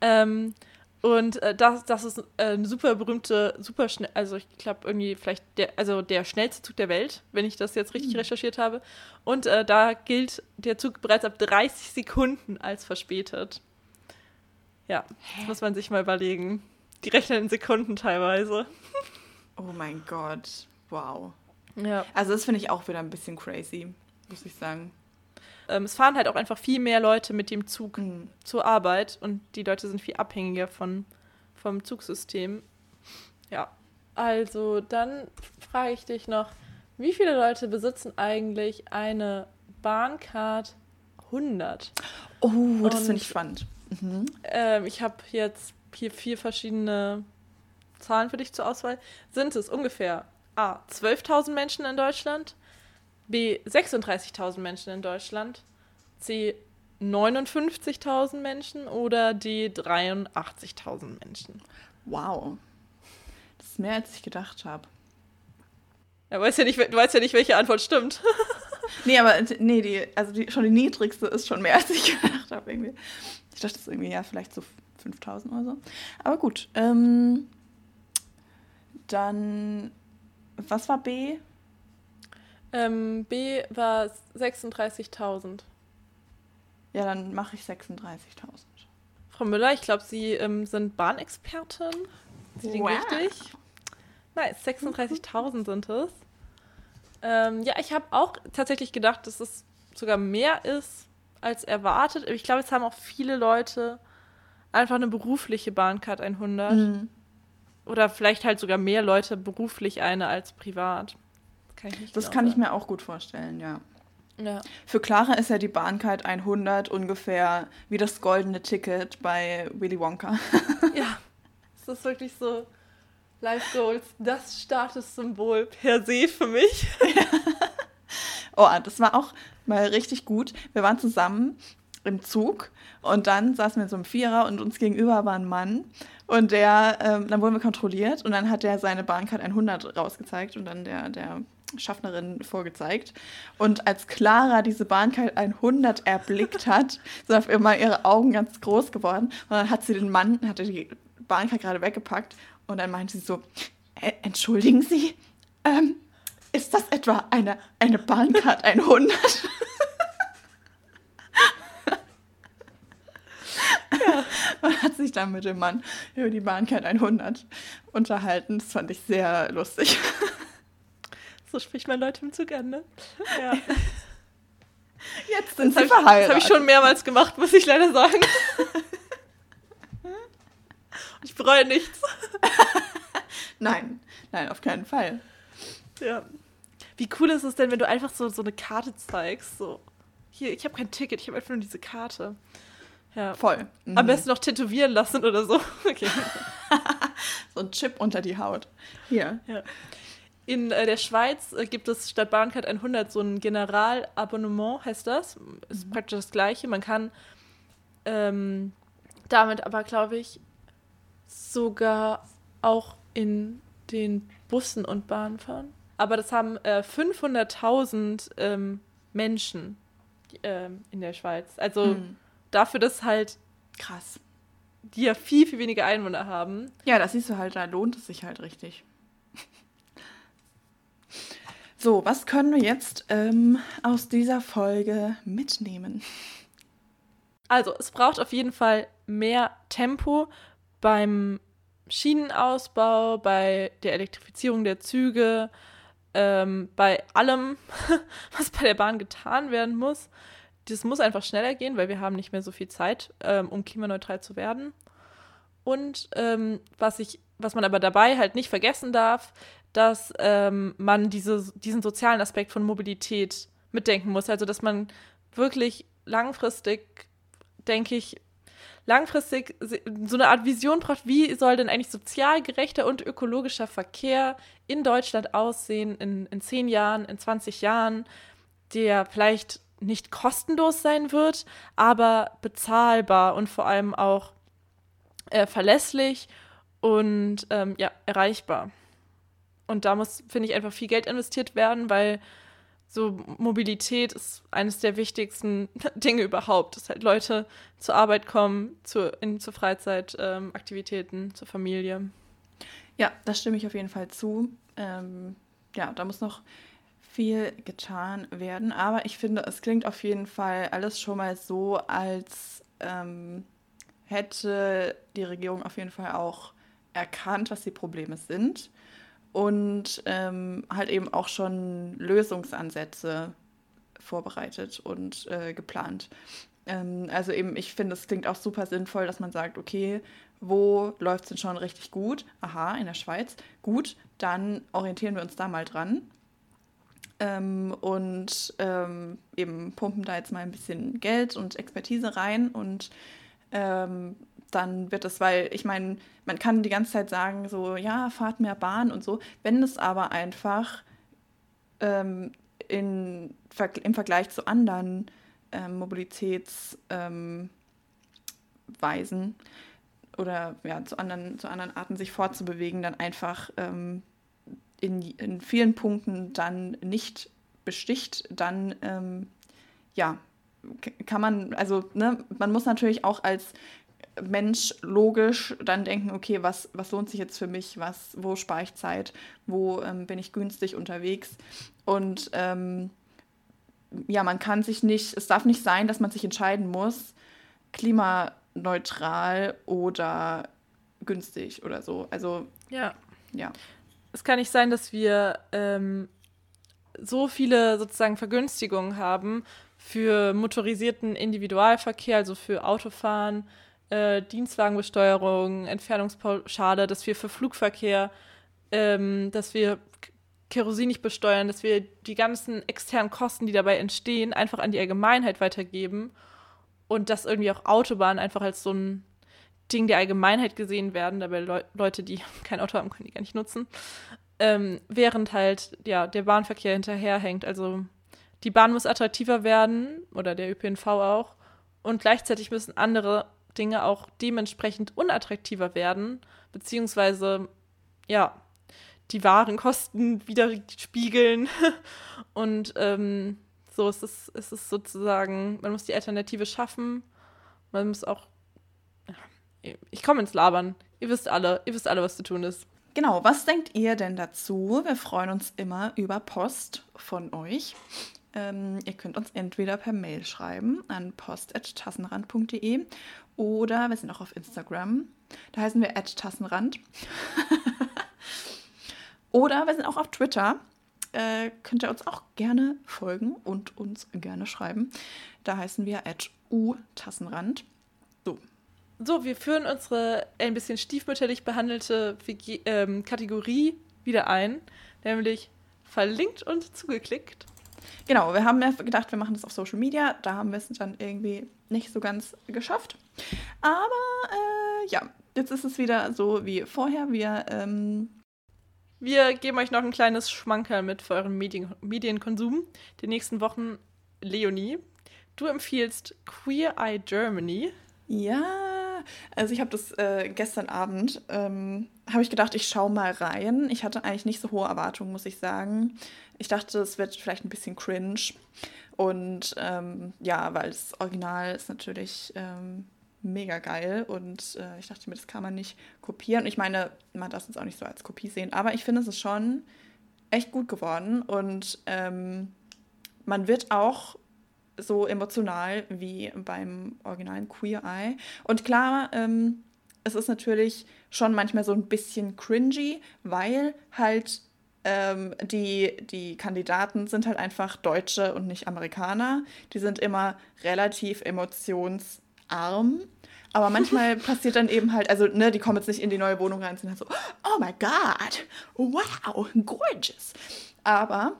Speaker 1: Ähm, und äh, das, das ist äh, eine super berühmte, super schnell, also ich glaube irgendwie vielleicht der, also der schnellste Zug der Welt, wenn ich das jetzt richtig recherchiert habe. Und äh, da gilt der Zug bereits ab 30 Sekunden als verspätet. Ja, das muss man sich mal überlegen. Die rechnen in Sekunden teilweise.
Speaker 2: Oh mein Gott, wow.
Speaker 1: Ja.
Speaker 2: Also das finde ich auch wieder ein bisschen crazy, muss ich sagen.
Speaker 1: ähm, es fahren halt auch einfach viel mehr Leute mit dem Zug
Speaker 2: Mhm.
Speaker 1: zur Arbeit und die Leute sind viel abhängiger von, vom Zugsystem. Ja. Also, dann frage ich dich noch, wie viele Leute besitzen eigentlich eine Bahncard 100?
Speaker 2: Oh, das finde ich spannend. Mhm.
Speaker 1: Ähm, ich habe jetzt hier vier verschiedene Zahlen für dich zur Auswahl. Sind es ungefähr A. 12.000 Menschen in Deutschland, B. 36.000 Menschen in Deutschland, C. 59.000 Menschen oder D. 83.000 Menschen?
Speaker 2: Wow. Das ist mehr, als ich gedacht habe.
Speaker 1: Ja, weißt ja nicht, du weißt ja nicht, welche Antwort stimmt.
Speaker 2: Nee, aber äh, nee, die, also die, schon die niedrigste ist schon mehr, als ich gedacht habe. Irgendwie. Ich dachte, das ist irgendwie ja vielleicht so 5000 oder so. Aber gut. Ähm, dann, was war B?
Speaker 1: Ähm, B war 36.000.
Speaker 2: Ja, dann mache ich 36.000.
Speaker 1: Frau Müller, ich glaube, Sie ähm, sind Bahnexpertin. Sie
Speaker 2: Wow.
Speaker 1: richtig. Nice, 36.000 sind es. Ähm, ja, ich habe auch tatsächlich gedacht, dass es sogar mehr ist als erwartet. Ich glaube, es haben auch viele Leute einfach eine berufliche Bahncard 100.
Speaker 2: Mhm.
Speaker 1: Oder vielleicht halt sogar mehr Leute beruflich eine als privat. Kann ich nicht
Speaker 2: Das
Speaker 1: genau
Speaker 2: kann ich mir auch gut vorstellen, ja.
Speaker 1: Ja.
Speaker 2: Für Clara ist ja die Bahncard 100 ungefähr wie das goldene Ticket bei Willy Wonka.
Speaker 1: ja, es ist wirklich so Life Goals, das Statussymbol per se für mich.
Speaker 2: Oh, das war auch mal richtig gut. Wir waren zusammen im Zug und dann saßen wir in so einem Vierer und uns gegenüber war ein Mann und der, ähm, dann wurden wir kontrolliert und dann hat der seine Bahncard 100 rausgezeigt und dann der, der Schaffnerin vorgezeigt. Und als Clara diese Bahncard 100 erblickt hat, sind auf einmal ihre Augen ganz groß geworden und dann hat sie den Mann, hatte die Bahncard gerade weggepackt und dann meinte sie so, "Äh, entschuldigen Sie, ähm, ist das etwa eine, eine Bahncard 100? und hat sich dann mit dem Mann über die Bahncard 100 unterhalten. Das fand ich sehr lustig.
Speaker 1: So spricht man Leute im Zug an, ne? Ja.
Speaker 2: Jetzt sind
Speaker 1: Das
Speaker 2: sie
Speaker 1: habe ich, das
Speaker 2: verheiratet.
Speaker 1: hab ich schon mehrmals gemacht, muss ich leider sagen. Ich bereue nichts.
Speaker 2: Nein, nein, auf keinen Fall.
Speaker 1: Ja. Wie cool ist es denn, wenn du einfach so, so eine Karte zeigst? So, hier, ich habe kein Ticket, ich habe einfach nur diese Karte. Ja.
Speaker 2: Voll.
Speaker 1: Am
Speaker 2: Mhm.
Speaker 1: besten noch tätowieren lassen oder so. Okay.
Speaker 2: So ein Chip unter die Haut. Hier.
Speaker 1: Ja. In äh, der Schweiz äh, gibt es statt Bahncard 100 so ein Generalabonnement, heißt das. Ist praktisch das gleiche. Man kann ähm, damit aber, glaube ich, sogar auch in den Bussen und Bahnen fahren. Aber das haben äh, 500.000 ähm, Menschen ähm, in der Schweiz. Also
Speaker 2: Mhm.
Speaker 1: Dafür, dass halt
Speaker 2: Krass.
Speaker 1: die ja viel, viel weniger Einwohner haben.
Speaker 2: Ja, das siehst du halt, da lohnt es sich halt richtig. So, was können wir jetzt ähm, aus dieser Folge mitnehmen?
Speaker 1: Also, es braucht auf jeden Fall mehr Tempo beim Schienenausbau, bei der Elektrifizierung der Züge, ähm, bei allem, was bei der Bahn getan werden muss. Das muss einfach schneller gehen, weil wir haben nicht mehr so viel Zeit, ähm, um klimaneutral zu werden. Und ähm, was, ich, was man aber dabei halt nicht vergessen darf, dass ähm, man diese, diesen sozialen Aspekt von Mobilität mitdenken muss. Also, dass man wirklich langfristig, denke ich, langfristig so eine Art Vision braucht, wie soll denn eigentlich sozial gerechter und ökologischer Verkehr in Deutschland aussehen in, in 10 Jahren, in 20 Jahren, der vielleicht nicht kostenlos sein wird, aber bezahlbar und vor allem auch äh, verlässlich und ähm, ja, erreichbar. Und da muss, finde ich, einfach viel Geld investiert werden, weil so Mobilität ist eines der wichtigsten Dinge überhaupt, dass halt Leute zur Arbeit kommen, zu, in, zu Freizeitaktivitäten, zur Familie.
Speaker 2: Ja, das stimme ich auf jeden Fall zu. Ähm, ja, da muss noch viel getan werden, aber ich finde, es klingt auf jeden Fall alles schon mal so, als ähm, hätte die Regierung auf jeden Fall auch erkannt, was die Probleme sind und ähm, halt eben auch schon Lösungsansätze vorbereitet und äh, geplant. Ähm, also eben, ich finde, es klingt auch super sinnvoll, dass man sagt, okay, wo läuft es denn schon richtig gut? Aha, in der Schweiz. Gut, dann orientieren wir uns da mal dran. Ähm, und ähm, eben pumpen da jetzt mal ein bisschen Geld und Expertise rein und ähm, dann wird es, weil ich meine, man kann die ganze Zeit sagen, so, ja, fahrt mehr Bahn und so. Wenn es aber einfach ähm, in, im Vergleich zu anderen ähm, Mobilitätsweisen ähm, oder ja, zu anderen, zu anderen Arten sich fortzubewegen, dann einfach in, in vielen Punkten dann nicht besticht, dann ähm, ja, kann man, also ne, man muss natürlich auch als Mensch logisch dann denken, okay, was, was lohnt sich jetzt für mich, was, wo spare ich Zeit, wo ähm, bin ich günstig unterwegs und ähm, ja, man kann sich nicht, es darf nicht sein, dass man sich entscheiden muss, klimaneutral oder günstig oder so. Also
Speaker 1: Ja.
Speaker 2: ja.
Speaker 1: Es kann nicht sein, dass wir ähm, so viele sozusagen Vergünstigungen haben für motorisierten Individualverkehr, also für Autofahren, äh, Dienstwagenbesteuerung, Entfernungspauschale, dass wir für Flugverkehr, ähm, dass wir Kerosin nicht besteuern, dass wir die ganzen externen Kosten, die dabei entstehen, einfach an die Allgemeinheit weitergeben und dass irgendwie auch Autobahnen einfach als so ein Ding der Allgemeinheit gesehen werden, dabei Leu Leute, die kein Auto haben, können die gar nicht nutzen, ähm, während halt ja, der Bahnverkehr hinterherhängt. Also die Bahn muss attraktiver werden oder der ÖPNV auch. Und gleichzeitig müssen andere Dinge auch dementsprechend unattraktiver werden, beziehungsweise ja, die wahren Kosten wieder spiegeln. Und ähm, so ist es, ist es sozusagen, man muss die Alternative schaffen, man muss auch ich komme ins Labern. Ihr wisst alle, ihr wisst alle, was zu tun ist.
Speaker 2: Genau, was denkt ihr denn dazu? Wir freuen uns immer über Post von euch. Ähm, ihr könnt uns entweder per Mail schreiben an post.tassenrand.de oder wir sind auch auf Instagram. Da heißen wir tassenrand. oder wir sind auch auf Twitter. Äh, könnt ihr uns auch gerne folgen und uns gerne schreiben. Da heißen wir u-tassenrand. So.
Speaker 1: Wir führen unsere ein bisschen stiefmütterlich behandelte ähm, Kategorie wieder ein, nämlich verlinkt und zugeklickt.
Speaker 2: Genau, wir haben ja gedacht, wir machen das auf Social Media. Da haben wir es dann irgendwie nicht so ganz geschafft. Aber äh, ja, jetzt ist es wieder so wie vorher. Wir, ähm
Speaker 1: wir geben euch noch ein kleines Schmankerl mit für euren Medien Medienkonsum. Die nächsten Wochen, Leonie, du empfiehlst Queer Eye Germany.
Speaker 2: Ja, also ich habe das äh, gestern Abend, ähm, habe ich gedacht, ich schaue mal rein. Ich hatte eigentlich nicht so hohe Erwartungen, muss ich sagen. Ich dachte, es wird vielleicht ein bisschen cringe. Und ähm, ja, weil das Original ist natürlich ähm, mega geil und äh, ich dachte mir, das kann man nicht kopieren. Ich meine, man darf es auch nicht so als Kopie sehen, aber ich finde, es ist schon echt gut geworden und ähm, man wird auch so emotional wie beim originalen Queer Eye. Und klar, ähm, es ist natürlich schon manchmal so ein bisschen cringy, weil halt ähm, die, die Kandidaten sind halt einfach Deutsche und nicht Amerikaner. Die sind immer relativ emotionsarm. Aber manchmal passiert dann eben halt, also, ne, die kommen jetzt nicht in die neue Wohnung rein und sind halt so, oh my God, wow, gorgeous. Aber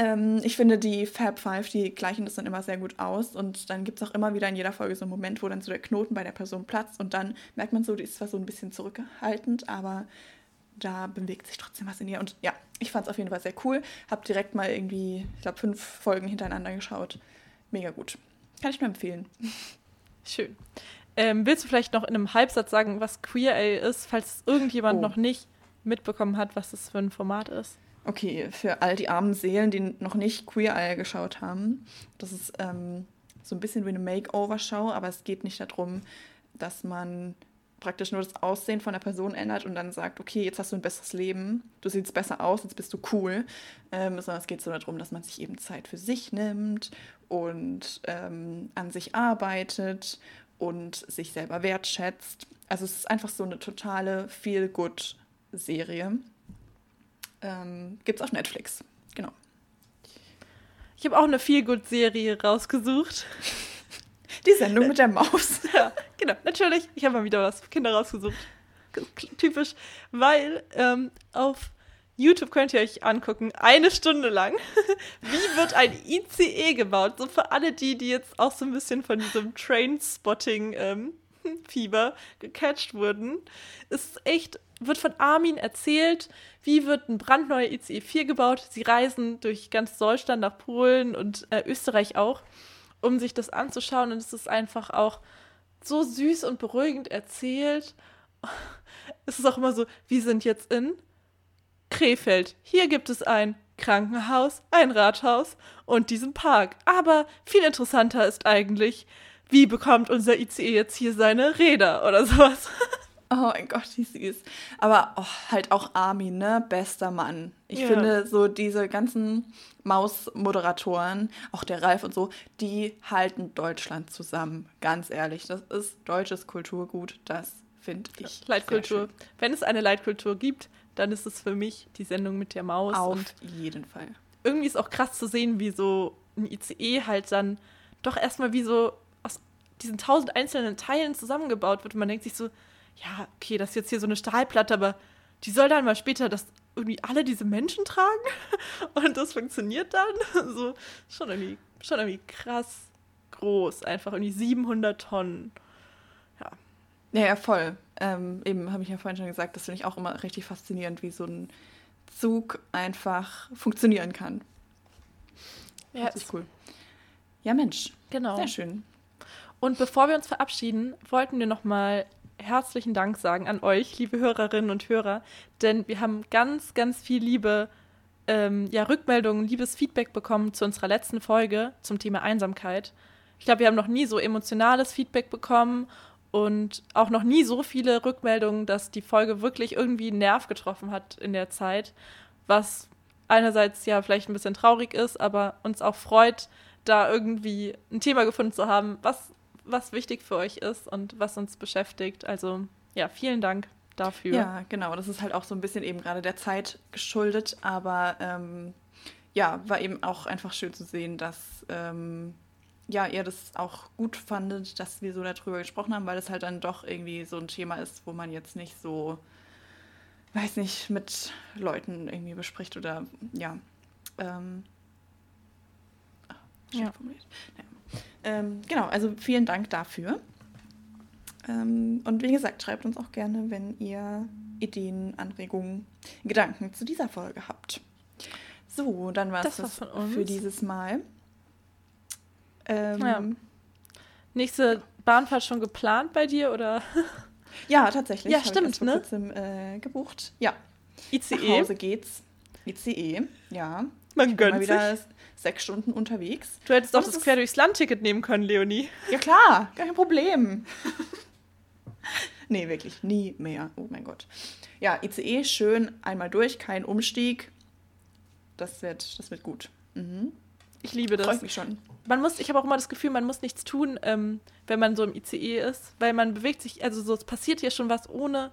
Speaker 2: ähm, ich finde, die Fab Five, die gleichen das dann immer sehr gut aus. Und dann gibt es auch immer wieder in jeder Folge so einen Moment, wo dann so der Knoten bei der Person platzt. Und dann merkt man so, die ist zwar so ein bisschen zurückgehaltend, aber da bewegt sich trotzdem was in ihr. Und ja, ich fand es auf jeden Fall sehr cool. Hab direkt mal irgendwie, ich glaube, fünf Folgen hintereinander geschaut. Mega gut. Kann ich nur empfehlen.
Speaker 1: Schön. Ähm, willst du vielleicht noch in einem Halbsatz sagen, was Queer A ist, falls irgendjemand oh. noch nicht mitbekommen hat, was das für ein Format ist?
Speaker 2: Okay, für all die armen Seelen, die noch nicht Queer Eye geschaut haben, das ist ähm, so ein bisschen wie eine Makeover-Show, aber es geht nicht darum, dass man praktisch nur das Aussehen von der Person ändert und dann sagt, okay, jetzt hast du ein besseres Leben, du siehst besser aus, jetzt bist du cool, ähm, sondern es geht so darum, dass man sich eben Zeit für sich nimmt und ähm, an sich arbeitet und sich selber wertschätzt. Also es ist einfach so eine totale Feel-Good-Serie. Ähm, Gibt es auf Netflix. Genau.
Speaker 1: Ich habe auch eine Feel-Good-Serie rausgesucht.
Speaker 2: Die Sendung mit der Maus.
Speaker 1: ja, genau. Natürlich. Ich habe mal wieder was für Kinder rausgesucht. Typisch. Weil ähm, auf YouTube könnt ihr euch angucken, eine Stunde lang, wie wird ein ICE gebaut. So für alle die, die jetzt auch so ein bisschen von diesem Trainspotting ähm, Fieber gecatcht wurden. Ist echt, wird von Armin erzählt, wie wird ein brandneuer ICE 4 gebaut. Sie reisen durch ganz Deutschland nach Polen und äh, Österreich auch, um sich das anzuschauen. Und es ist einfach auch so süß und beruhigend erzählt. Es ist auch immer so, wir sind jetzt in Krefeld. Hier gibt es ein Krankenhaus, ein Rathaus und diesen Park. Aber viel interessanter ist eigentlich, wie bekommt unser ICE jetzt hier seine Räder oder sowas.
Speaker 2: Oh mein Gott, wie süß. Aber oh, halt auch Armin, ne? Bester Mann. Ich ja. finde, so diese ganzen Maus-Moderatoren, auch der Ralf und so, die halten Deutschland zusammen. Ganz ehrlich. Das ist deutsches Kulturgut. Das finde ich.
Speaker 1: Leitkultur. Wenn es eine Leitkultur gibt, dann ist es für mich die Sendung mit der Maus.
Speaker 2: Auf jeden Fall.
Speaker 1: Irgendwie ist auch krass zu sehen, wie so ein ICE halt dann doch erstmal wie so diesen tausend einzelnen Teilen zusammengebaut wird. Und man denkt sich so, ja, okay, das ist jetzt hier so eine Stahlplatte, aber die soll dann mal später das irgendwie alle diese Menschen tragen und das funktioniert dann. So, schon irgendwie, schon irgendwie krass groß, einfach irgendwie 700 Tonnen. Ja.
Speaker 2: Ja, ja voll. Ähm, eben habe ich ja vorhin schon gesagt, das finde ich auch immer richtig faszinierend, wie so ein Zug einfach funktionieren kann. Ja, das ist cool. Ja, Mensch.
Speaker 1: Genau.
Speaker 2: Sehr schön.
Speaker 1: Und bevor wir uns verabschieden, wollten wir noch mal herzlichen Dank sagen an euch, liebe Hörerinnen und Hörer, denn wir haben ganz, ganz viel Liebe, ähm, ja, Rückmeldungen, liebes Feedback bekommen zu unserer letzten Folge zum Thema Einsamkeit. Ich glaube, wir haben noch nie so emotionales Feedback bekommen und auch noch nie so viele Rückmeldungen, dass die Folge wirklich irgendwie einen Nerv getroffen hat in der Zeit, was einerseits ja vielleicht ein bisschen traurig ist, aber uns auch freut, da irgendwie ein Thema gefunden zu haben, was, was wichtig für euch ist und was uns beschäftigt. Also ja, vielen Dank dafür.
Speaker 2: Ja, genau. Das ist halt auch so ein bisschen eben gerade der Zeit geschuldet, aber ähm, ja, war eben auch einfach schön zu sehen, dass ähm, ja, ihr das auch gut fandet, dass wir so darüber gesprochen haben, weil es halt dann doch irgendwie so ein Thema ist, wo man jetzt nicht so, weiß nicht, mit Leuten irgendwie bespricht oder ja. Ähm, ach, schön
Speaker 1: Ja.
Speaker 2: formuliert. Naja. Ähm, genau, also vielen Dank dafür. Ähm, und wie gesagt, schreibt uns auch gerne, wenn ihr Ideen, Anregungen, Gedanken zu dieser Folge habt. So, dann war es
Speaker 1: Das
Speaker 2: für dieses Mal. Ähm,
Speaker 1: Ja. Nächste Bahnfahrt schon geplant bei dir oder
Speaker 2: Ja, tatsächlich.
Speaker 1: Ja,
Speaker 2: ich
Speaker 1: stimmt,
Speaker 2: erst vor
Speaker 1: ne?
Speaker 2: kurzem äh, gebucht. Ja, nach
Speaker 1: ICE?
Speaker 2: Hause geht's. ICE, ja.
Speaker 1: Man
Speaker 2: Mal
Speaker 1: gönnt sich.
Speaker 2: Sechs Stunden unterwegs.
Speaker 1: Du hättest
Speaker 2: es
Speaker 1: das Quer durchs Land-Ticket nehmen können, Leonie.
Speaker 2: Ja klar, gar kein Problem. nee, wirklich, nie mehr. Oh mein Gott. Ja, ICE schön einmal durch, kein Umstieg. Das wird, das wird gut. Mhm.
Speaker 1: Ich liebe das.
Speaker 2: Freut mich schon.
Speaker 1: Man muss, ich habe auch immer das Gefühl, man muss nichts tun, ähm, wenn man so im ICE ist, weil man bewegt sich, also so, es passiert hier schon was ohne.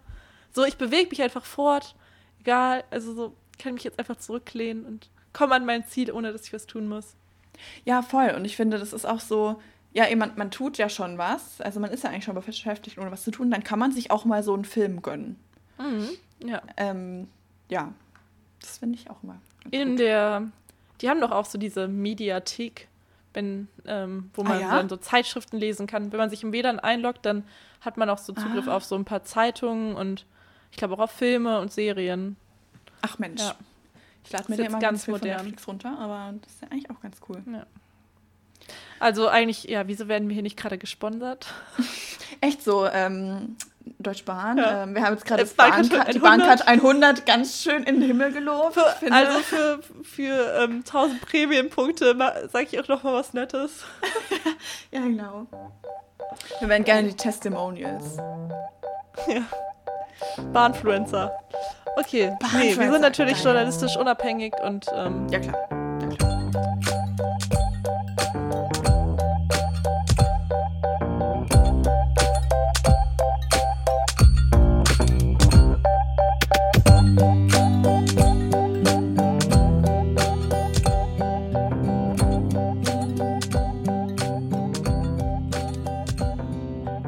Speaker 1: So, ich bewege mich einfach fort, egal, also so, kann mich jetzt einfach zurücklehnen und komme an mein Ziel, ohne dass ich was tun muss.
Speaker 2: Ja, voll. Und ich finde, das ist auch so, ja, eben, man, man tut ja schon was. Also man ist ja eigentlich schon beschäftigt, ohne was zu tun. Dann kann man sich auch mal so einen Film gönnen.
Speaker 1: Ja.
Speaker 2: Ähm, ja, das finde ich auch immer.
Speaker 1: In
Speaker 2: gut.
Speaker 1: der, die haben doch auch so diese Mediathek, wenn, ähm, wo man
Speaker 2: ja?
Speaker 1: dann so Zeitschriften lesen kann. Wenn man sich im WLAN einloggt, dann hat man auch so Zugriff
Speaker 2: Ah.
Speaker 1: auf so ein paar Zeitungen und ich glaube auch auf Filme und Serien.
Speaker 2: Ach Mensch.
Speaker 1: Ja.
Speaker 2: Ich lade mir den immer
Speaker 1: ganz
Speaker 2: ganz
Speaker 1: modern.
Speaker 2: Netflix runter, aber das ist ja eigentlich auch ganz cool.
Speaker 1: Also eigentlich, ja, wieso werden wir hier nicht gerade gesponsert?
Speaker 2: Echt so, ähm, Deutsche Bahn.
Speaker 1: Ja.
Speaker 2: Ähm, wir haben jetzt gerade die
Speaker 1: 100.
Speaker 2: Bahncard 100 ganz schön in den Himmel gelobt.
Speaker 1: Für, also für, für ähm, 1000 Prämienpunkte sage ich auch noch mal was Nettes.
Speaker 2: ja, genau. Wir wären gerne die Testimonials.
Speaker 1: ja. Bahnfluencer. Okay, nee, wir sind natürlich journalistisch unabhängig und ähm,
Speaker 2: Ja, klar. Ja, klar.